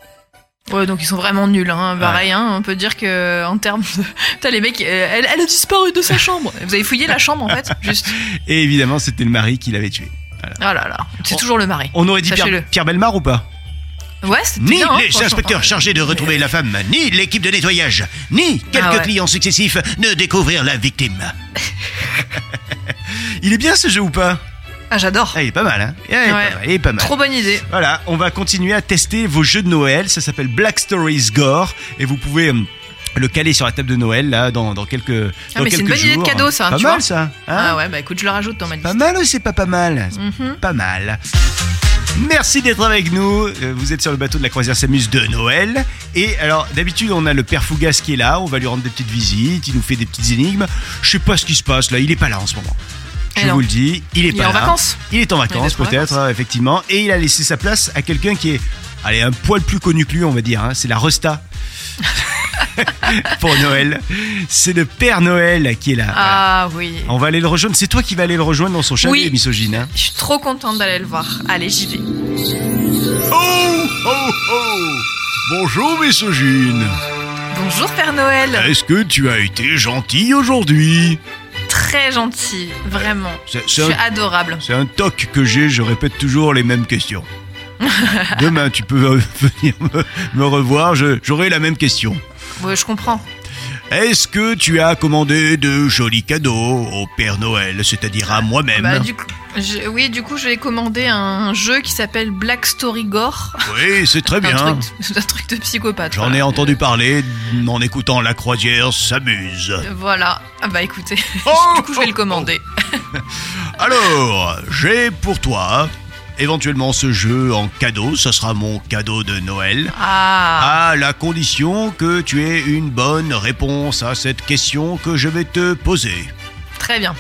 Speaker 3: Ouais, donc ils sont vraiment nuls. Hein. Pareil, hein, on peut dire que en termes de. Putain, les mecs, euh, elle, elle a disparu de sa chambre. Vous avez fouillé la chambre en fait Juste.
Speaker 2: Et évidemment, c'était le mari qui l'avait tué.
Speaker 3: Oh là là. C'est toujours le mari.
Speaker 2: On aurait dit Pierre. Pierre Belmar ou pas?
Speaker 3: Ouais,
Speaker 2: Ni
Speaker 3: bien. hein,
Speaker 2: les inspecteurs chargés de retrouver la femme, ni l'équipe de nettoyage, ni quelques
Speaker 3: Ah ouais.
Speaker 2: clients successifs ne découvrirent la victime. il est bien ce jeu ou pas?
Speaker 3: Ah, j'adore.
Speaker 2: ah, Il est pas mal, hein il est, pas mal, il est pas mal.
Speaker 3: Trop bonne idée.
Speaker 2: Voilà, on va continuer à tester vos jeux de Noël. Ça s'appelle Black Stories Gore et vous pouvez hum, le caler sur la table de Noël là dans, dans quelques dans
Speaker 3: Ah, mais c'est une bonne idée de
Speaker 2: jours.
Speaker 3: cadeau, ça,
Speaker 2: Pas
Speaker 3: tu
Speaker 2: mal
Speaker 3: vois.
Speaker 2: ça. hein?
Speaker 3: Ah ouais, bah écoute, je le rajoute dans ma liste.
Speaker 2: Pas mal ou c'est pas pas mal
Speaker 3: Mhm.
Speaker 2: Pas mal. Merci d'être avec nous. Euh, Vous êtes sur le bateau de la croisière s'amuse de Noël. Et alors, d'habitude, on a le père Fougas qui est là. On va lui rendre des petites visites. Il nous fait des petites énigmes. Je sais pas ce qui se passe là. Il est pas là en ce moment. Je vous le dis, il est
Speaker 3: Il
Speaker 2: pas
Speaker 3: est en
Speaker 2: là.
Speaker 3: vacances.
Speaker 2: Il est en vacances,
Speaker 3: peut-être
Speaker 2: euh, effectivement. Et il a laissé sa place à quelqu'un qui est, allez, un poil plus connu que lui, on va dire. hein. C'est la Resta. Pour Noël. C'est le Père Noël qui est là. Voilà.
Speaker 3: Ah oui.
Speaker 2: On va aller le rejoindre. C'est toi qui vas aller le rejoindre dans son chalet
Speaker 3: Oui.
Speaker 2: misogyne. hein.
Speaker 3: Je suis trop contente d'aller le voir. Allez, j'y vais.
Speaker 2: Oh, oh, oh Bonjour, misogyne.
Speaker 3: Bonjour Père Noël.
Speaker 2: Est-ce que tu as été gentil aujourd'hui?
Speaker 3: Très gentil, vraiment.
Speaker 2: C'est-
Speaker 3: Je suis
Speaker 2: un-
Speaker 3: adorable.
Speaker 2: C'est un toc que j'ai, je répète toujours les mêmes questions. Demain, tu peux venir me, me revoir, je- j'aurai la même question.
Speaker 3: Ouais, je comprends.
Speaker 2: Est-ce que tu as commandé de jolis cadeaux au Père Noël, c'est-à-dire à moi-même
Speaker 3: Bah, du coup, je- oui, du coup, je vais commander un jeu qui s'appelle Black Story Gore.
Speaker 2: Oui, c'est très
Speaker 3: Un
Speaker 2: bien.
Speaker 3: truc, un truc de psychopathe.
Speaker 2: J'en
Speaker 3: voilà.
Speaker 2: ai entendu parler en écoutant La Croisière s'amuse.
Speaker 3: Voilà. Ah bah écoutez,
Speaker 2: Oh,
Speaker 3: du coup, je vais le
Speaker 2: oh,
Speaker 3: commander.
Speaker 2: Alors, j'ai pour toi éventuellement ce jeu en cadeau, ça sera mon cadeau de Noël.
Speaker 3: Ah.
Speaker 2: À la condition que tu aies une bonne réponse à cette question que je vais te poser.
Speaker 3: Très bien.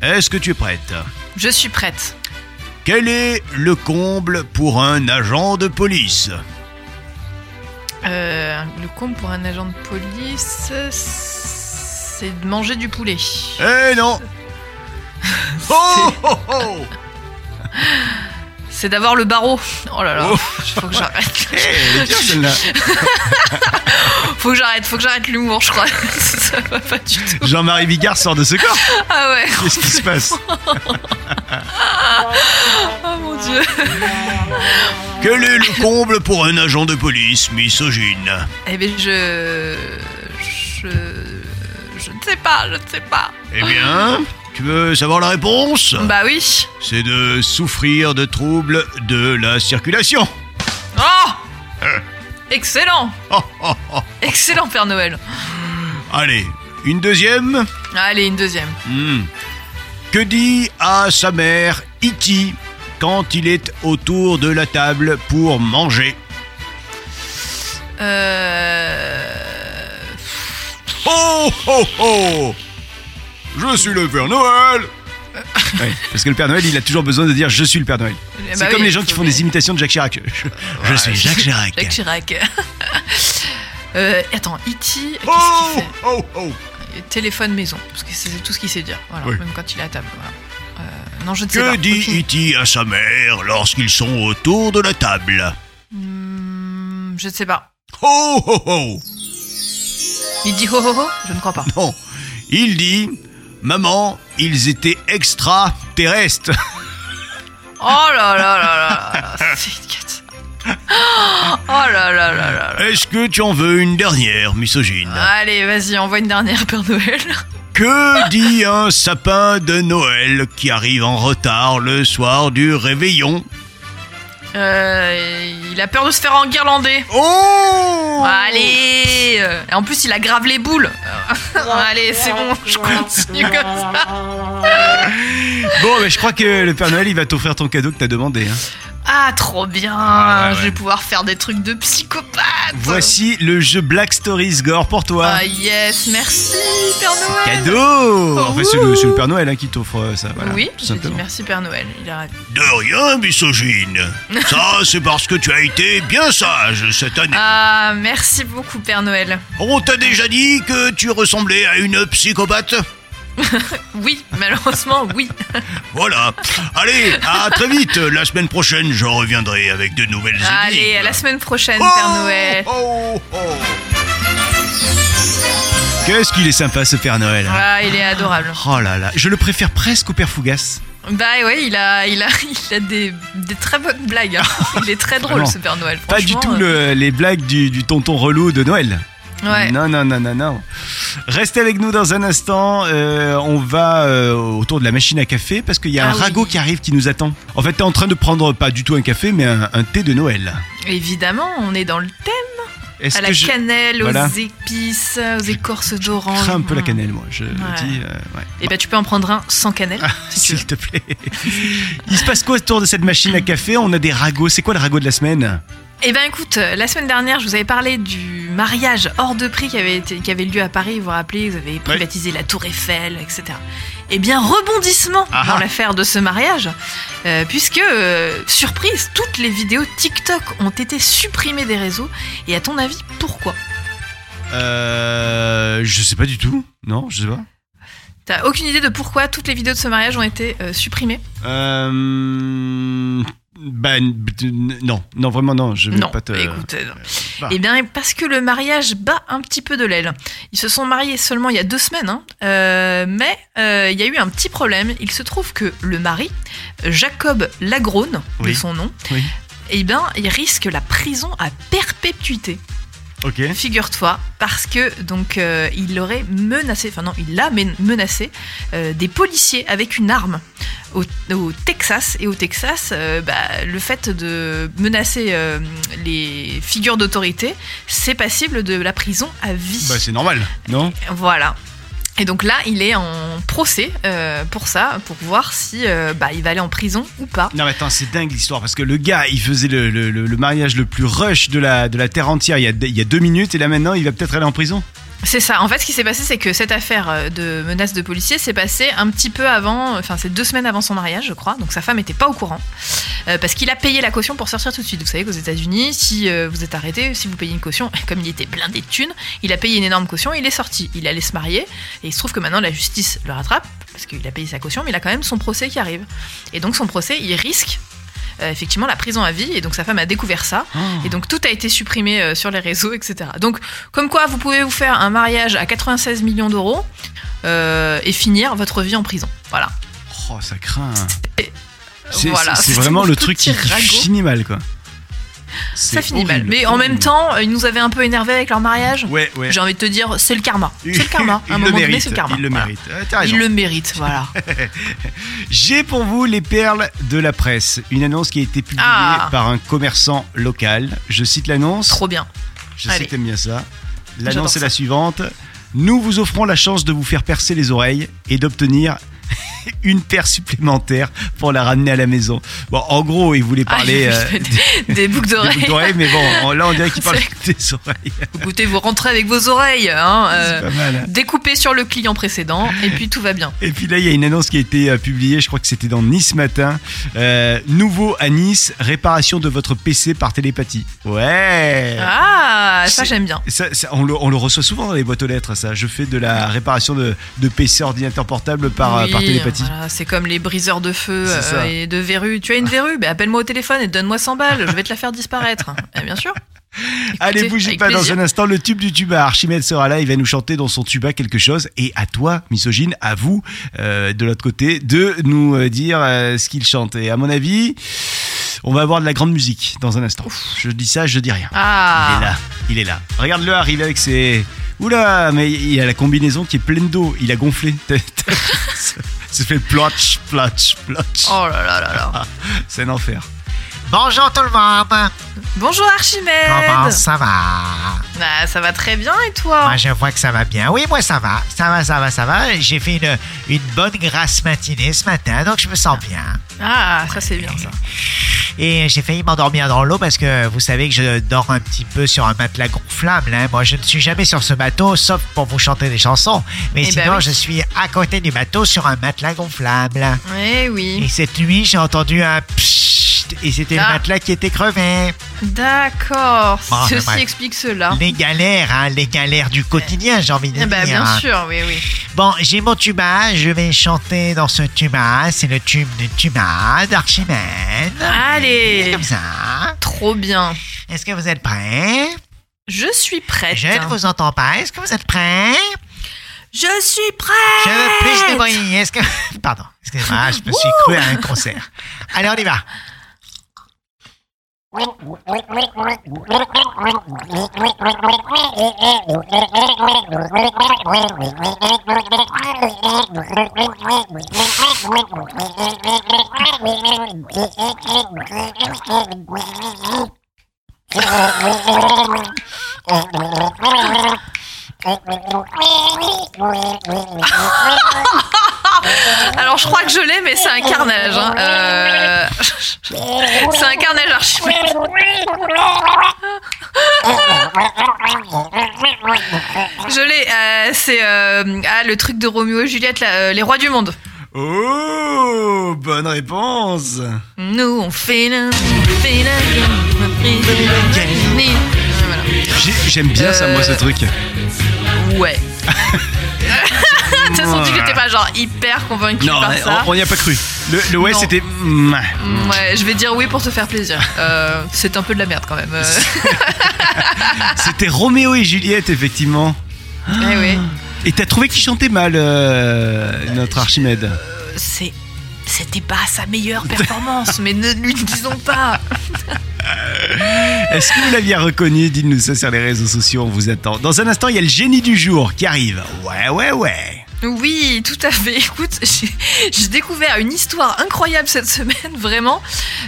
Speaker 2: Est-ce que tu es prête?
Speaker 3: Je suis prête.
Speaker 2: Quel est le comble pour un agent de police?
Speaker 3: Euh, le comble pour un agent de police, c'est de manger du poulet.
Speaker 2: Eh non Oh, oh, oh
Speaker 3: C'est d'avoir le barreau. Oh là là.
Speaker 2: Oh.
Speaker 3: Faut que j'arrête.
Speaker 2: Eh, bien, celle-là.
Speaker 3: Faut que j'arrête. Faut que j'arrête l'humour, je crois. Ça va pas du tout.
Speaker 2: Jean-Marie Bigard sort de ce corps.
Speaker 3: Ah ouais.
Speaker 2: Qu'est-ce qui se passe?
Speaker 3: Oh mon dieu.
Speaker 2: Quel est le comble pour un agent de police misogyne
Speaker 3: Eh bien, je. Je. Je ne sais pas, je ne sais pas.
Speaker 2: Eh bien, tu veux savoir la réponse
Speaker 3: Bah oui.
Speaker 2: C'est de souffrir de troubles de la circulation.
Speaker 3: Oh Excellent
Speaker 2: Oh, oh, oh.
Speaker 3: Excellent, Père Noël.
Speaker 2: Allez, une deuxième
Speaker 3: Allez, une deuxième.
Speaker 2: Hmm. Que dit à sa mère Iti quand il est autour de la table pour manger?
Speaker 3: Euh.
Speaker 2: Oh oh oh Je suis le Père Noël Ouais, Parce que le Père Noël, il a toujours besoin de dire je suis le Père Noël.
Speaker 3: Eh
Speaker 2: C'est
Speaker 3: bah
Speaker 2: comme
Speaker 3: oui,
Speaker 2: les gens qui font
Speaker 3: bien.
Speaker 2: des imitations de Jacques Chirac. Je, je suis Jacques Chirac.
Speaker 3: Jacques Chirac. euh, attends, E.T. Qu'est-ce
Speaker 2: Oh
Speaker 3: qu'il fait
Speaker 2: oh oh
Speaker 3: Téléphone maison, parce que c'est tout ce qu'il sait dire. Voilà,
Speaker 2: Oui.
Speaker 3: même quand il est à table. Voilà. Euh, non, je ne sais
Speaker 2: Que
Speaker 3: pas.
Speaker 2: dit Iti à sa mère lorsqu'ils sont autour de la table?
Speaker 3: Hmm, je ne sais pas.
Speaker 2: Oh oh oh
Speaker 3: Il dit ho ho ho? Je ne crois pas.
Speaker 2: Non, il dit Maman, ils étaient extraterrestres.
Speaker 3: Oh là là là là là, c'est une. Oh là là là là là.
Speaker 2: Est-ce que tu en veux une dernière, misogyne?
Speaker 3: Allez, vas-y, envoie une dernière Père Noël.
Speaker 2: Que dit un sapin de Noël qui arrive en retard le soir du réveillon?
Speaker 3: Euh, il a peur de se faire enguirlander.
Speaker 2: Oh
Speaker 3: Allez Et en plus, il a grave les boules. Allez, c'est bon, je continue comme ça.
Speaker 2: Bon, mais je crois que le Père Noël, il va t'offrir ton cadeau que t'as demandé. hein.
Speaker 3: Ah, trop bien
Speaker 2: Ah, ouais,
Speaker 3: Je vais pouvoir faire des trucs de psychopathe
Speaker 2: Voici le jeu Black Stories Gore pour toi.
Speaker 3: Ah yes, merci Père Noël
Speaker 2: Cadeau Enfin, c'est le,
Speaker 3: Ouh.
Speaker 2: c'est le Père Noël hein, qui t'offre euh, ça. Voilà,
Speaker 3: Oui,
Speaker 2: tout
Speaker 3: j'ai dit
Speaker 2: simplement.
Speaker 3: merci Père Noël, il a ravi.
Speaker 4: De rien, misogyne. Ça, c'est parce que tu as été bien sage cette année.
Speaker 3: Ah, merci beaucoup Père Noël.
Speaker 4: On t'a déjà dit que tu ressemblais à une psychopathe?
Speaker 3: Oui, malheureusement, oui.
Speaker 4: Voilà. Allez, à très vite. La semaine prochaine, je reviendrai avec de nouvelles idées.
Speaker 3: Allez, à la semaine prochaine,
Speaker 4: Oh,
Speaker 3: Père Noël.
Speaker 4: oh, oh.
Speaker 2: Qu'est-ce qu'il est sympa ce Père Noël. hein.
Speaker 3: Ah, il est adorable.
Speaker 2: Oh là là, je le préfère presque au Père Fougas.
Speaker 3: Bah ouais, il a, il a, il a des, des très bonnes blagues. hein. Il est très drôle ce Père Noël.
Speaker 2: Pas du tout le- les blagues du, du tonton relou de Noël.
Speaker 3: Euh, Ouais.
Speaker 2: Non, non, non, non, non. Restez avec nous dans un instant. euh, on va euh, autour de la machine à café parce qu'il y a
Speaker 3: Ah
Speaker 2: un
Speaker 3: oui.
Speaker 2: ragot qui arrive qui nous attend. En fait, t'es en train de prendre pas du tout un café, mais un, un thé de Noël.
Speaker 3: Évidemment, on est dans le thème.
Speaker 2: Est-ce
Speaker 3: À la
Speaker 2: je
Speaker 3: cannelle,
Speaker 2: Voilà.
Speaker 3: aux épices, aux écorces d'orange.
Speaker 2: crains un peu la cannelle, moi. Je le dis. euh, ouais.
Speaker 3: Et bah tu peux en prendre un sans cannelle, si veux.
Speaker 2: S'il te plaît. Il se passe quoi autour de cette machine à café? On a des ragots. C'est quoi le ragot de la semaine?
Speaker 3: Eh ben écoute, euh, la semaine dernière, je vous avais parlé du mariage hors de prix qui avait, été, qui avait lieu à Paris. Vous vous rappelez, vous avez privatisé la Tour Eiffel, etc. Eh bien, rebondissement
Speaker 2: Ah
Speaker 3: dans
Speaker 2: ah.
Speaker 3: l'affaire de ce mariage, euh, puisque, euh, surprise, toutes les vidéos TikTok ont été supprimées des réseaux. Et à ton avis, pourquoi?
Speaker 2: Euh, Je sais pas du tout. Non, je sais pas.
Speaker 3: T'as aucune idée de pourquoi toutes les vidéos de ce mariage ont été supprimées?
Speaker 2: Euh, ben, non, non, vraiment non. Je vais
Speaker 3: Non,
Speaker 2: pas te.
Speaker 3: écoute, euh,
Speaker 2: bah.
Speaker 3: Eh bien, parce que le mariage bat un petit peu de l'aile. Ils se sont mariés seulement il y a deux semaines, hein. Euh, mais euh, il y a eu un petit problème. Il se trouve que le mari, Jacob Lagrone, de son nom,
Speaker 2: Oui.
Speaker 3: eh bien, il risque la prison à perpétuité. Figure-toi, parce que donc euh, il aurait menacé, enfin non, il a men- menacé euh, des policiers avec une arme au, au Texas. Et au Texas, euh, bah, le fait de menacer les figures d'autorité, c'est passible de la prison à vie.
Speaker 2: Bah, c'est normal, non?
Speaker 3: Voilà. Et donc là, il est en procès euh, pour ça, pour voir si euh, bah, il va aller en prison ou pas.
Speaker 2: Non, mais attends, c'est dingue l'histoire parce que le gars, il faisait le, mariage le plus rush de la, de la terre entière il y, a, il y a deux minutes et là maintenant, il va peut-être aller en prison?
Speaker 3: C'est ça. En fait, ce qui s'est passé, c'est que cette affaire euh, de menace de policier s'est passée un petit peu avant, enfin, c'est deux semaines avant son mariage, je crois. Donc sa femme n'était pas au courant. Euh, parce qu'il a payé la caution pour sortir tout de suite. Vous savez qu'aux États-Unis, si euh, vous êtes arrêté, si vous payez une caution, comme il était blindé de thunes, il a payé une énorme caution, il est sorti. Il allait se marier. Et il se trouve que maintenant, la justice le rattrape, parce qu'il a payé sa caution, mais il a quand même son procès qui arrive. Et donc, son procès, il risque. Euh, effectivement la prison à vie et donc sa femme a découvert ça et donc tout a été supprimé euh, sur les réseaux, etc. Donc comme quoi vous pouvez vous faire un mariage à 96 millions d'euros euh, et finir votre vie en prison. Voilà.
Speaker 2: Oh, ça craint. C'est
Speaker 3: Voilà,
Speaker 2: vraiment le truc qui, qui finit mal, quoi.
Speaker 3: Ça finit mal. Mais en même temps, euh, ils nous avaient un peu énervés avec leur mariage.
Speaker 2: Ouais, ouais.
Speaker 3: J'ai envie de te dire, c'est le karma. C'est le karma. À un moment donné, c'est le karma.
Speaker 2: Il le
Speaker 3: Voilà.
Speaker 2: mérite. Raison.
Speaker 3: Il le mérite, voilà.
Speaker 2: J'ai pour vous les perles de la presse. Une annonce qui a été publiée
Speaker 3: Ah.
Speaker 2: par un commerçant local. Je cite l'annonce.
Speaker 3: Trop bien.
Speaker 2: Je sais
Speaker 3: Allez.
Speaker 2: que t'aimes bien ça. L'annonce est la suivante. Nous vous offrons la chance de vous faire percer les oreilles et d'obtenir une paire supplémentaire pour la ramener à la maison. Bon, en gros, il voulait
Speaker 3: Ah,
Speaker 2: parler euh, des,
Speaker 3: boucles
Speaker 2: des boucles
Speaker 3: d'oreilles.
Speaker 2: mais bon, on- là on dirait qu'il parle des oreilles.
Speaker 3: Écoutez, vous rentrez avec vos oreilles. Hein, euh,
Speaker 2: mal.
Speaker 3: découpez sur le client précédent et puis tout va bien.
Speaker 2: Et puis là, il y a une annonce qui a été euh, publiée, je crois que c'était dans Nice Matin. Euh, nouveau à Nice, réparation de votre PC par télépathie. Ouais
Speaker 3: Ah, ça j'aime bien.
Speaker 2: Ça, ça, on, le, on le reçoit souvent dans les boîtes aux lettres, ça. Je fais de la réparation de, de PC ordinateur portable par,
Speaker 3: Oui,
Speaker 2: par télépathie.
Speaker 3: voilà, c'est comme les briseurs de feu euh, et de verrues. Tu as une verrue ben, Appelle-moi au téléphone et donne-moi 100 balles. Je vais te la faire disparaître. Eh, bien sûr.
Speaker 2: Allez, bougez pas
Speaker 3: plaisir.
Speaker 2: dans un instant. Le tube du tuba, Archimède sera là. Il va nous chanter dans son tuba quelque chose. Et à toi, misogyne, à vous, euh, de l'autre côté, de nous euh, dire euh, ce qu'il chante. Et à mon avis, on va avoir de la grande musique dans un instant. Je dis ça, je dis rien. Il
Speaker 3: Ah,
Speaker 2: est là, il est là. Regarde-le arriver avec ses. Oula, mais il a la combinaison qui est pleine d'eau. Il a gonflé. Ça fait plotch, plotch, plotch.
Speaker 3: oh là là là là.
Speaker 2: C'est un enfer.
Speaker 5: Bonjour tout le monde.
Speaker 3: Bonjour Archimède.
Speaker 5: Comment ça va?
Speaker 3: Bah, ça va très bien et toi?
Speaker 5: Moi, je vois que ça va bien. Oui, moi, ça va. Ça va, ça va, ça va. J'ai fait une, une bonne grasse matinée ce matin, donc je me sens bien.
Speaker 3: Ah, ça c'est bien ça.
Speaker 5: Et j'ai failli m'endormir dans l'eau parce que vous savez que je dors un petit peu sur un matelas gonflable. hein. Moi, je ne suis jamais sur ce bateau, sauf pour vous chanter des chansons. Mais
Speaker 3: Eh ben
Speaker 5: sinon,
Speaker 3: oui.
Speaker 5: je suis à côté du bateau sur un matelas gonflable.
Speaker 3: Eh oui.
Speaker 5: Et cette nuit, j'ai entendu un et c'était
Speaker 3: Ah.
Speaker 5: le matelas qui était crevé.
Speaker 3: D'accord.
Speaker 5: Ah,
Speaker 3: Ceci explique cela.
Speaker 5: Les galères, hein, les galères du quotidien, j'ai envie de
Speaker 3: Eh
Speaker 5: dire.
Speaker 3: ben, bien
Speaker 5: hein.
Speaker 3: sûr, oui, oui.
Speaker 5: Bon, j'ai mon tuba, je vais chanter dans ce tuba. C'est le tube de tuba d'Archimède.
Speaker 3: Allez.
Speaker 5: Comme ça.
Speaker 3: Trop bien.
Speaker 5: Est-ce que vous êtes prêts?
Speaker 3: Je suis prête.
Speaker 5: Je ne vous entends pas. Est-ce que vous êtes prêts?
Speaker 3: Je suis prête.
Speaker 5: Je veux plus de bruit. Est-ce que... Pardon, excusez-moi, je me suis cru à un concert. Allez, on y va. Ha ha ha!
Speaker 3: Alors je crois que je l'ai, mais c'est un carnage. hein. Euh, C'est un carnage archimède. Je l'ai. euh, C'est euh, ah, le truc de Roméo et Juliette, là, euh, les rois du monde.
Speaker 2: Oh, bonne réponse.
Speaker 3: Nous on fait la, on fait. Voilà.
Speaker 2: J'ai- J'aime bien ça, moi, ce
Speaker 3: Euh,
Speaker 2: truc.
Speaker 3: Ouais. T'as senti que j'étais pas genre hyper convaincu
Speaker 2: Non,
Speaker 3: par ça.
Speaker 2: on n'y a pas cru. Le, le ouais,
Speaker 3: Non.
Speaker 2: c'était. mm,
Speaker 3: Ouais, je vais dire oui pour te faire plaisir. Euh, c'est un peu de la merde quand même. Euh,
Speaker 2: C'était Roméo et Juliette, effectivement.
Speaker 3: ouais, ouais.
Speaker 2: Et t'as trouvé qu'il chantait mal, euh, notre Archimède
Speaker 3: C'est. C'était pas sa meilleure performance, mais ne lui disons pas.
Speaker 2: Est-ce que vous l'aviez reconnu? Dites-nous ça sur les réseaux sociaux, on vous attend. Dans un instant, il y a le génie du jour qui arrive. Ouais, ouais, ouais.
Speaker 3: Oui, tout à fait. Écoute, j'ai découvert une histoire incroyable cette semaine, vraiment.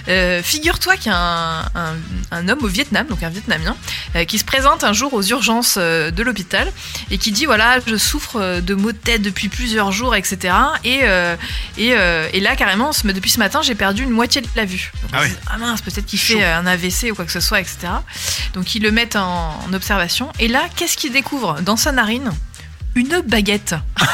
Speaker 3: Euh, Figure-toi qu'il y a un, un- un homme au Vietnam, donc un Vietnamien, euh, qui se présente un jour aux urgences euh, de l'hôpital et qui dit voilà, je souffre de maux de tête depuis plusieurs jours, etc. Et, euh, et, et là, carrément, depuis ce matin, j'ai perdu une moitié de la vue. Donc,
Speaker 2: Ah
Speaker 3: dit, ah mince, peut-être qu'il fait un AVC ou quoi que ce soit, etc. Donc ils le mettent en, en observation. Et là, qu'est-ce qu'il découvre dans sa narine? Une baguette.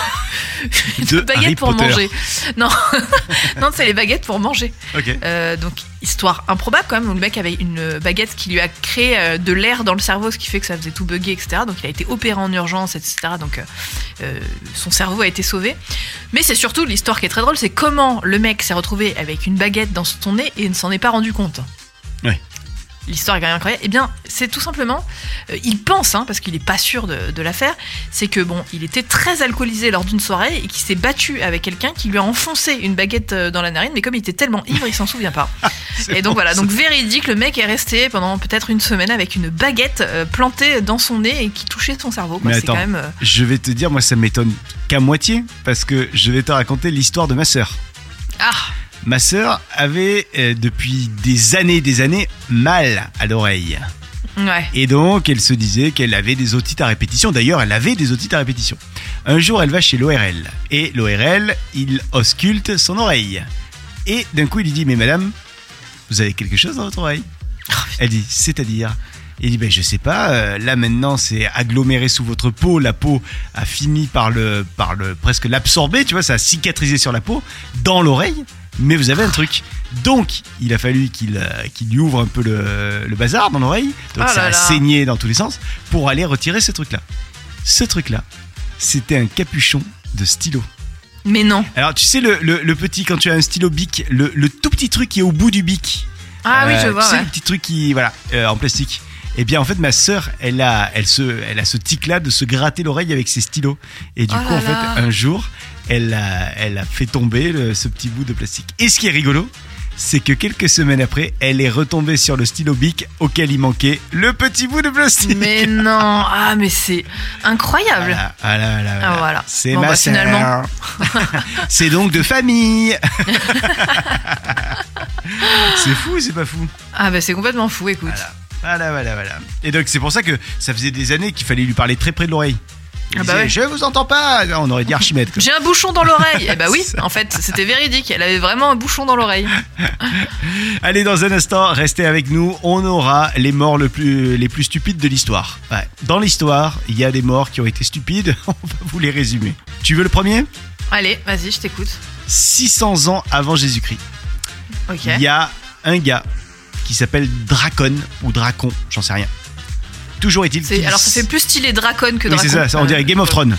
Speaker 3: Une baguette
Speaker 2: Harry
Speaker 3: pour
Speaker 2: Potter.
Speaker 3: manger. Non, non, c'est les baguettes pour manger.
Speaker 2: Ok.
Speaker 3: Euh, donc histoire improbable quand même. Le mec avait une baguette qui lui a créé euh, de l'air dans le cerveau, ce qui fait que ça faisait tout bugger, etc. Donc il a été opéré en urgence, etc. Donc euh, son cerveau a été sauvé. Mais c'est surtout l'histoire qui est très drôle, c'est comment le mec s'est retrouvé avec une baguette dans son nez et ne s'en est pas rendu compte.
Speaker 2: Ouais.
Speaker 3: L'histoire est quand même incroyable. Eh bien, c'est tout simplement, euh, il pense, hein, parce qu'il n'est pas sûr de, de l'affaire, c'est que bon, il était très alcoolisé lors d'une soirée et qu'il s'est battu avec quelqu'un qui lui a enfoncé une baguette euh, dans la narine, mais comme il était tellement ivre, il s'en souvient pas. Et donc
Speaker 2: bon,
Speaker 3: voilà, donc véridique, le mec est resté pendant peut-être une semaine avec une baguette euh, plantée dans son nez et qui touchait son cerveau. quoi.
Speaker 2: Mais attends.
Speaker 3: quand même. euh,
Speaker 2: Je vais te dire, moi, ça m'étonne qu'à moitié, parce que je vais te raconter l'histoire de ma sœur.
Speaker 3: Ah,
Speaker 2: Ma sœur avait, euh, depuis des années des années, mal à l'oreille.
Speaker 3: ouais.
Speaker 2: Et donc, elle se disait qu'elle avait des otites à répétition. D'ailleurs, elle avait des otites à répétition. Un jour, elle va chez l'ORL. Et l'ORL, il ausculte son oreille. Et d'un coup, il lui dit Mais madame, vous avez quelque chose dans votre oreille? Elle dit C'est-à-dire? Il dit Ben, je sais pas. euh, là, maintenant, c'est aggloméré sous votre peau. La peau a fini par le, par le presque l'absorber. Tu vois, ça a cicatrisé sur la peau, dans l'oreille. Mais vous avez un truc. Donc, il a fallu qu'il euh, qu'il lui ouvre un peu le, le bazar dans l'oreille. Donc,
Speaker 3: Oh
Speaker 2: ça
Speaker 3: là
Speaker 2: a
Speaker 3: là.
Speaker 2: saigné dans tous les sens pour aller retirer ce truc-là. Ce truc-là, c'était un capuchon de stylo.
Speaker 3: Mais non.
Speaker 2: Alors, tu sais, le, le- le petit, quand tu as un stylo bic, le, le tout petit truc qui est au bout du bic.
Speaker 3: Ah oui,
Speaker 2: Euh,
Speaker 3: je vois.
Speaker 2: Tu sais,
Speaker 3: ouais.
Speaker 2: le petit truc qui, voilà, euh, en plastique. Eh bien, en fait, ma sœur, elle a, elle se, elle a ce tic-là de se gratter l'oreille avec ses stylos. Et du
Speaker 3: Oh
Speaker 2: coup,
Speaker 3: là
Speaker 2: en fait,
Speaker 3: là.
Speaker 2: un jour, elle a, elle a fait tomber le- ce petit bout de plastique. Et ce qui est rigolo, c'est que quelques semaines après, elle est retombée sur le stylo bic auquel il manquait le petit bout de plastique.
Speaker 3: Mais non. Ah, mais c'est incroyable.
Speaker 2: Voilà, voilà, voilà, voilà.
Speaker 3: Ah, voilà.
Speaker 2: C'est
Speaker 3: Bon,
Speaker 2: ma
Speaker 3: bah, finalement.
Speaker 2: c'est donc de famille. c'est fou, ou c'est pas fou.
Speaker 3: Ah, bah c'est complètement fou, écoute.
Speaker 2: Voilà, voilà, voilà, voilà. Et donc c'est pour ça que ça faisait des années qu'il fallait lui parler très près de l'oreille.
Speaker 3: Ah bah ouais.
Speaker 2: Je vous entends pas. On aurait dit Archimède.
Speaker 3: J'ai un bouchon dans l'oreille. Eh bah oui, en fait, c'était véridique. Elle avait vraiment un bouchon dans l'oreille.
Speaker 2: Allez, dans un instant, restez avec nous. On aura les morts le plus, les plus stupides de l'histoire. Ouais. Dans l'histoire, il y a des morts qui ont été stupides. On va vous les résumer. Tu veux le premier?
Speaker 3: Allez, vas-y, je t'écoute.
Speaker 2: 600 ans avant Jésus-Christ. Il y a un gars qui s'appelle Dracon ou Dracon, j'en sais rien. Toujours est-il
Speaker 3: C'est- Alors ça fait plus stylé Dracon que
Speaker 2: Oui,
Speaker 3: Dracon.
Speaker 2: c'est ça, ça, on dirait
Speaker 3: Euh,
Speaker 2: Game of Thrones.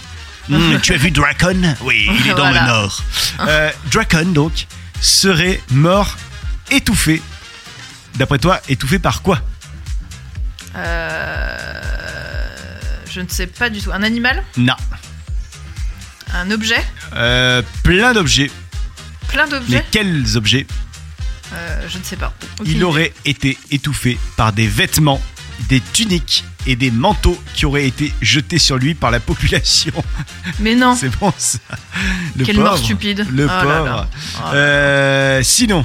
Speaker 2: Hmm, tu as vu Dracon Oui, il est dans
Speaker 3: Voilà.
Speaker 2: le nord. Euh, Dracon, donc, serait mort étouffé. D'après toi, étouffé par quoi
Speaker 3: Euh, Je ne sais pas du tout. Un animal
Speaker 2: Non.
Speaker 3: Un objet
Speaker 2: Euh, plein d'objets.
Speaker 3: Plein
Speaker 2: Mais
Speaker 3: d'objets
Speaker 2: quels objets
Speaker 3: Euh, Je ne sais pas. Aucune
Speaker 2: Il aurait été étouffé par des vêtements, des tuniques et des manteaux qui auraient été jetés sur lui par la population.
Speaker 3: Mais non.
Speaker 2: C'est bon ça. Le
Speaker 3: Quelle
Speaker 2: pauvre.
Speaker 3: mort stupide.
Speaker 2: Le
Speaker 3: Oh
Speaker 2: pauvre.
Speaker 3: là. Oh là.
Speaker 2: Euh, sinon,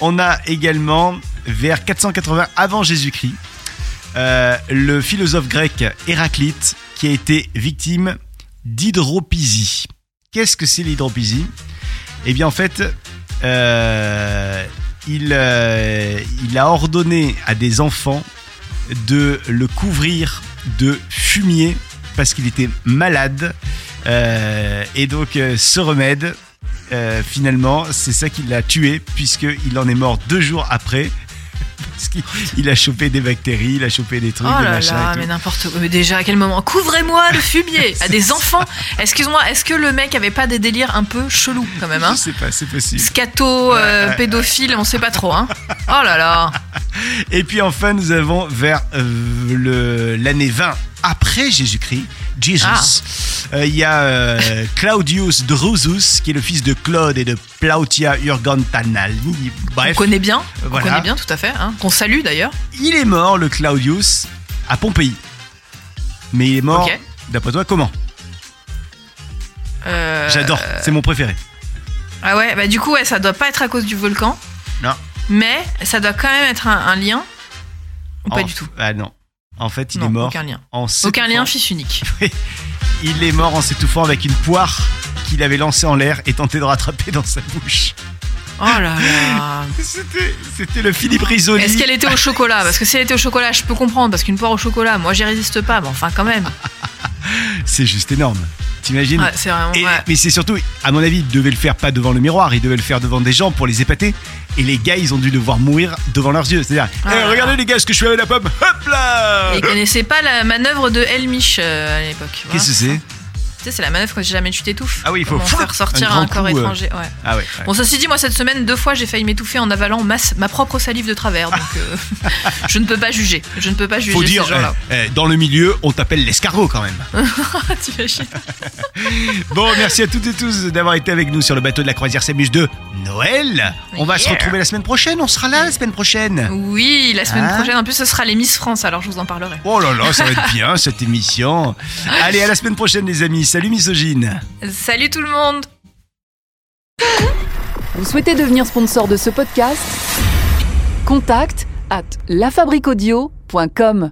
Speaker 2: on a également vers 480 avant Jésus-Christ euh, le philosophe grec Héraclite qui a été victime d'hydropisie. Qu'est-ce que c'est l'hydropisie Eh bien en fait, euh, il, il a ordonné à des enfants de le couvrir de fumier parce qu'il était malade. Euh, et donc euh, ce remède, euh, finalement, c'est ça qui l'a tué, puisqu'il en est mort deux jours après. Parce qu'il il a chopé des bactéries, il a chopé des trucs,
Speaker 3: Oh
Speaker 2: des
Speaker 3: là
Speaker 2: machins
Speaker 3: là,
Speaker 2: et tout.
Speaker 3: mais n'importe quoi. Mais déjà, à quel moment? Couvrez-moi de fumier à des enfants. Excuse-moi, est-ce que le mec avait pas des délires un peu chelous quand même hein?
Speaker 2: Je sais pas, c'est possible.
Speaker 3: Scato, euh, pédophile, on sait pas trop. Hein oh là là.
Speaker 2: Et puis enfin, nous avons vers euh, le- l'année 20 après Jésus-Christ, Jesus.
Speaker 3: Ah.
Speaker 2: Euh, Il y a euh, Claudius Drusus, qui est le fils de Claude et de Plautia Urgantanalni.
Speaker 3: On
Speaker 2: Bref,
Speaker 3: connaît bien. On connaît bien, tout à fait. Hein Qu'on salue d'ailleurs.
Speaker 2: il est mort, le Claudius, à Pompéi. Mais il est mort, d'après toi, comment?
Speaker 3: Euh,
Speaker 2: J'adore, c'est mon préféré.
Speaker 3: Ah ouais, bah du coup, ouais, ça doit pas être à cause du volcan.
Speaker 2: Non.
Speaker 3: Mais ça doit quand même être un, un lien. Ou pas du tout?
Speaker 2: Ah non. En fait, il
Speaker 3: non,
Speaker 2: est mort
Speaker 3: aucun lien.
Speaker 2: en
Speaker 3: Aucun lien, fils unique.
Speaker 2: Il est mort en s'étouffant avec une poire qu'il avait lancée en l'air et tenté de rattraper dans sa bouche.
Speaker 3: Oh là là.
Speaker 2: C'était, c'était le Philippe Risoli.
Speaker 3: Est-ce qu'elle était au chocolat Parce que si elle était au chocolat, je peux comprendre. Parce qu'une poire au chocolat, moi j'y résiste pas. Mais enfin, quand même.
Speaker 2: C'est juste énorme. T'imagines
Speaker 3: Ouais, c'est vraiment.
Speaker 2: Et-
Speaker 3: ouais.
Speaker 2: Mais c'est surtout, à mon avis, il devait le faire pas devant le miroir, il devait le faire devant des gens pour les épater. Et les gars, ils ont dû le voir mourir devant leurs yeux. C'est-à-dire,
Speaker 3: Ah
Speaker 2: Eh, regardez les gars, ce que je fais avec la pomme. Hop là
Speaker 3: ils connaissaient pas la manœuvre de Helmich euh, à l'époque.
Speaker 2: Qu'est-ce que c'est?
Speaker 3: Tu sais, c'est la manœuvre quand si jamais tu t'étouffes.
Speaker 2: Ah oui, il faut
Speaker 3: faire sortir
Speaker 2: un
Speaker 3: un, corps
Speaker 2: coup, euh.
Speaker 3: étranger. Ouais.
Speaker 2: Ah ouais. ouais.
Speaker 3: Bon, ceci dit, moi cette semaine, deux fois, j'ai failli m'étouffer en avalant ma, ma propre salive de travers. Donc, euh, je ne peux pas juger. Je ne peux pas juger
Speaker 2: Faut
Speaker 3: ces
Speaker 2: dire,
Speaker 3: gens-là.
Speaker 2: eh, eh, dans le milieu, on t'appelle l'escargot quand même.
Speaker 3: T'imagines
Speaker 2: Bon, merci à toutes et tous d'avoir été avec nous sur le bateau de la croisière S'amuse de Noël. On va se retrouver la semaine prochaine. On sera là la semaine prochaine.
Speaker 3: Oui, la semaine
Speaker 2: Hein
Speaker 3: prochaine. En plus, ce sera les Miss France, alors je vous en parlerai.
Speaker 2: Oh là là, ça va être bien cette émission. Allez, à la semaine prochaine, les amis. Salut, misogyne.
Speaker 3: Salut tout le monde
Speaker 6: Vous souhaitez devenir sponsor de ce podcast? Contact à lafabriquaudio.com.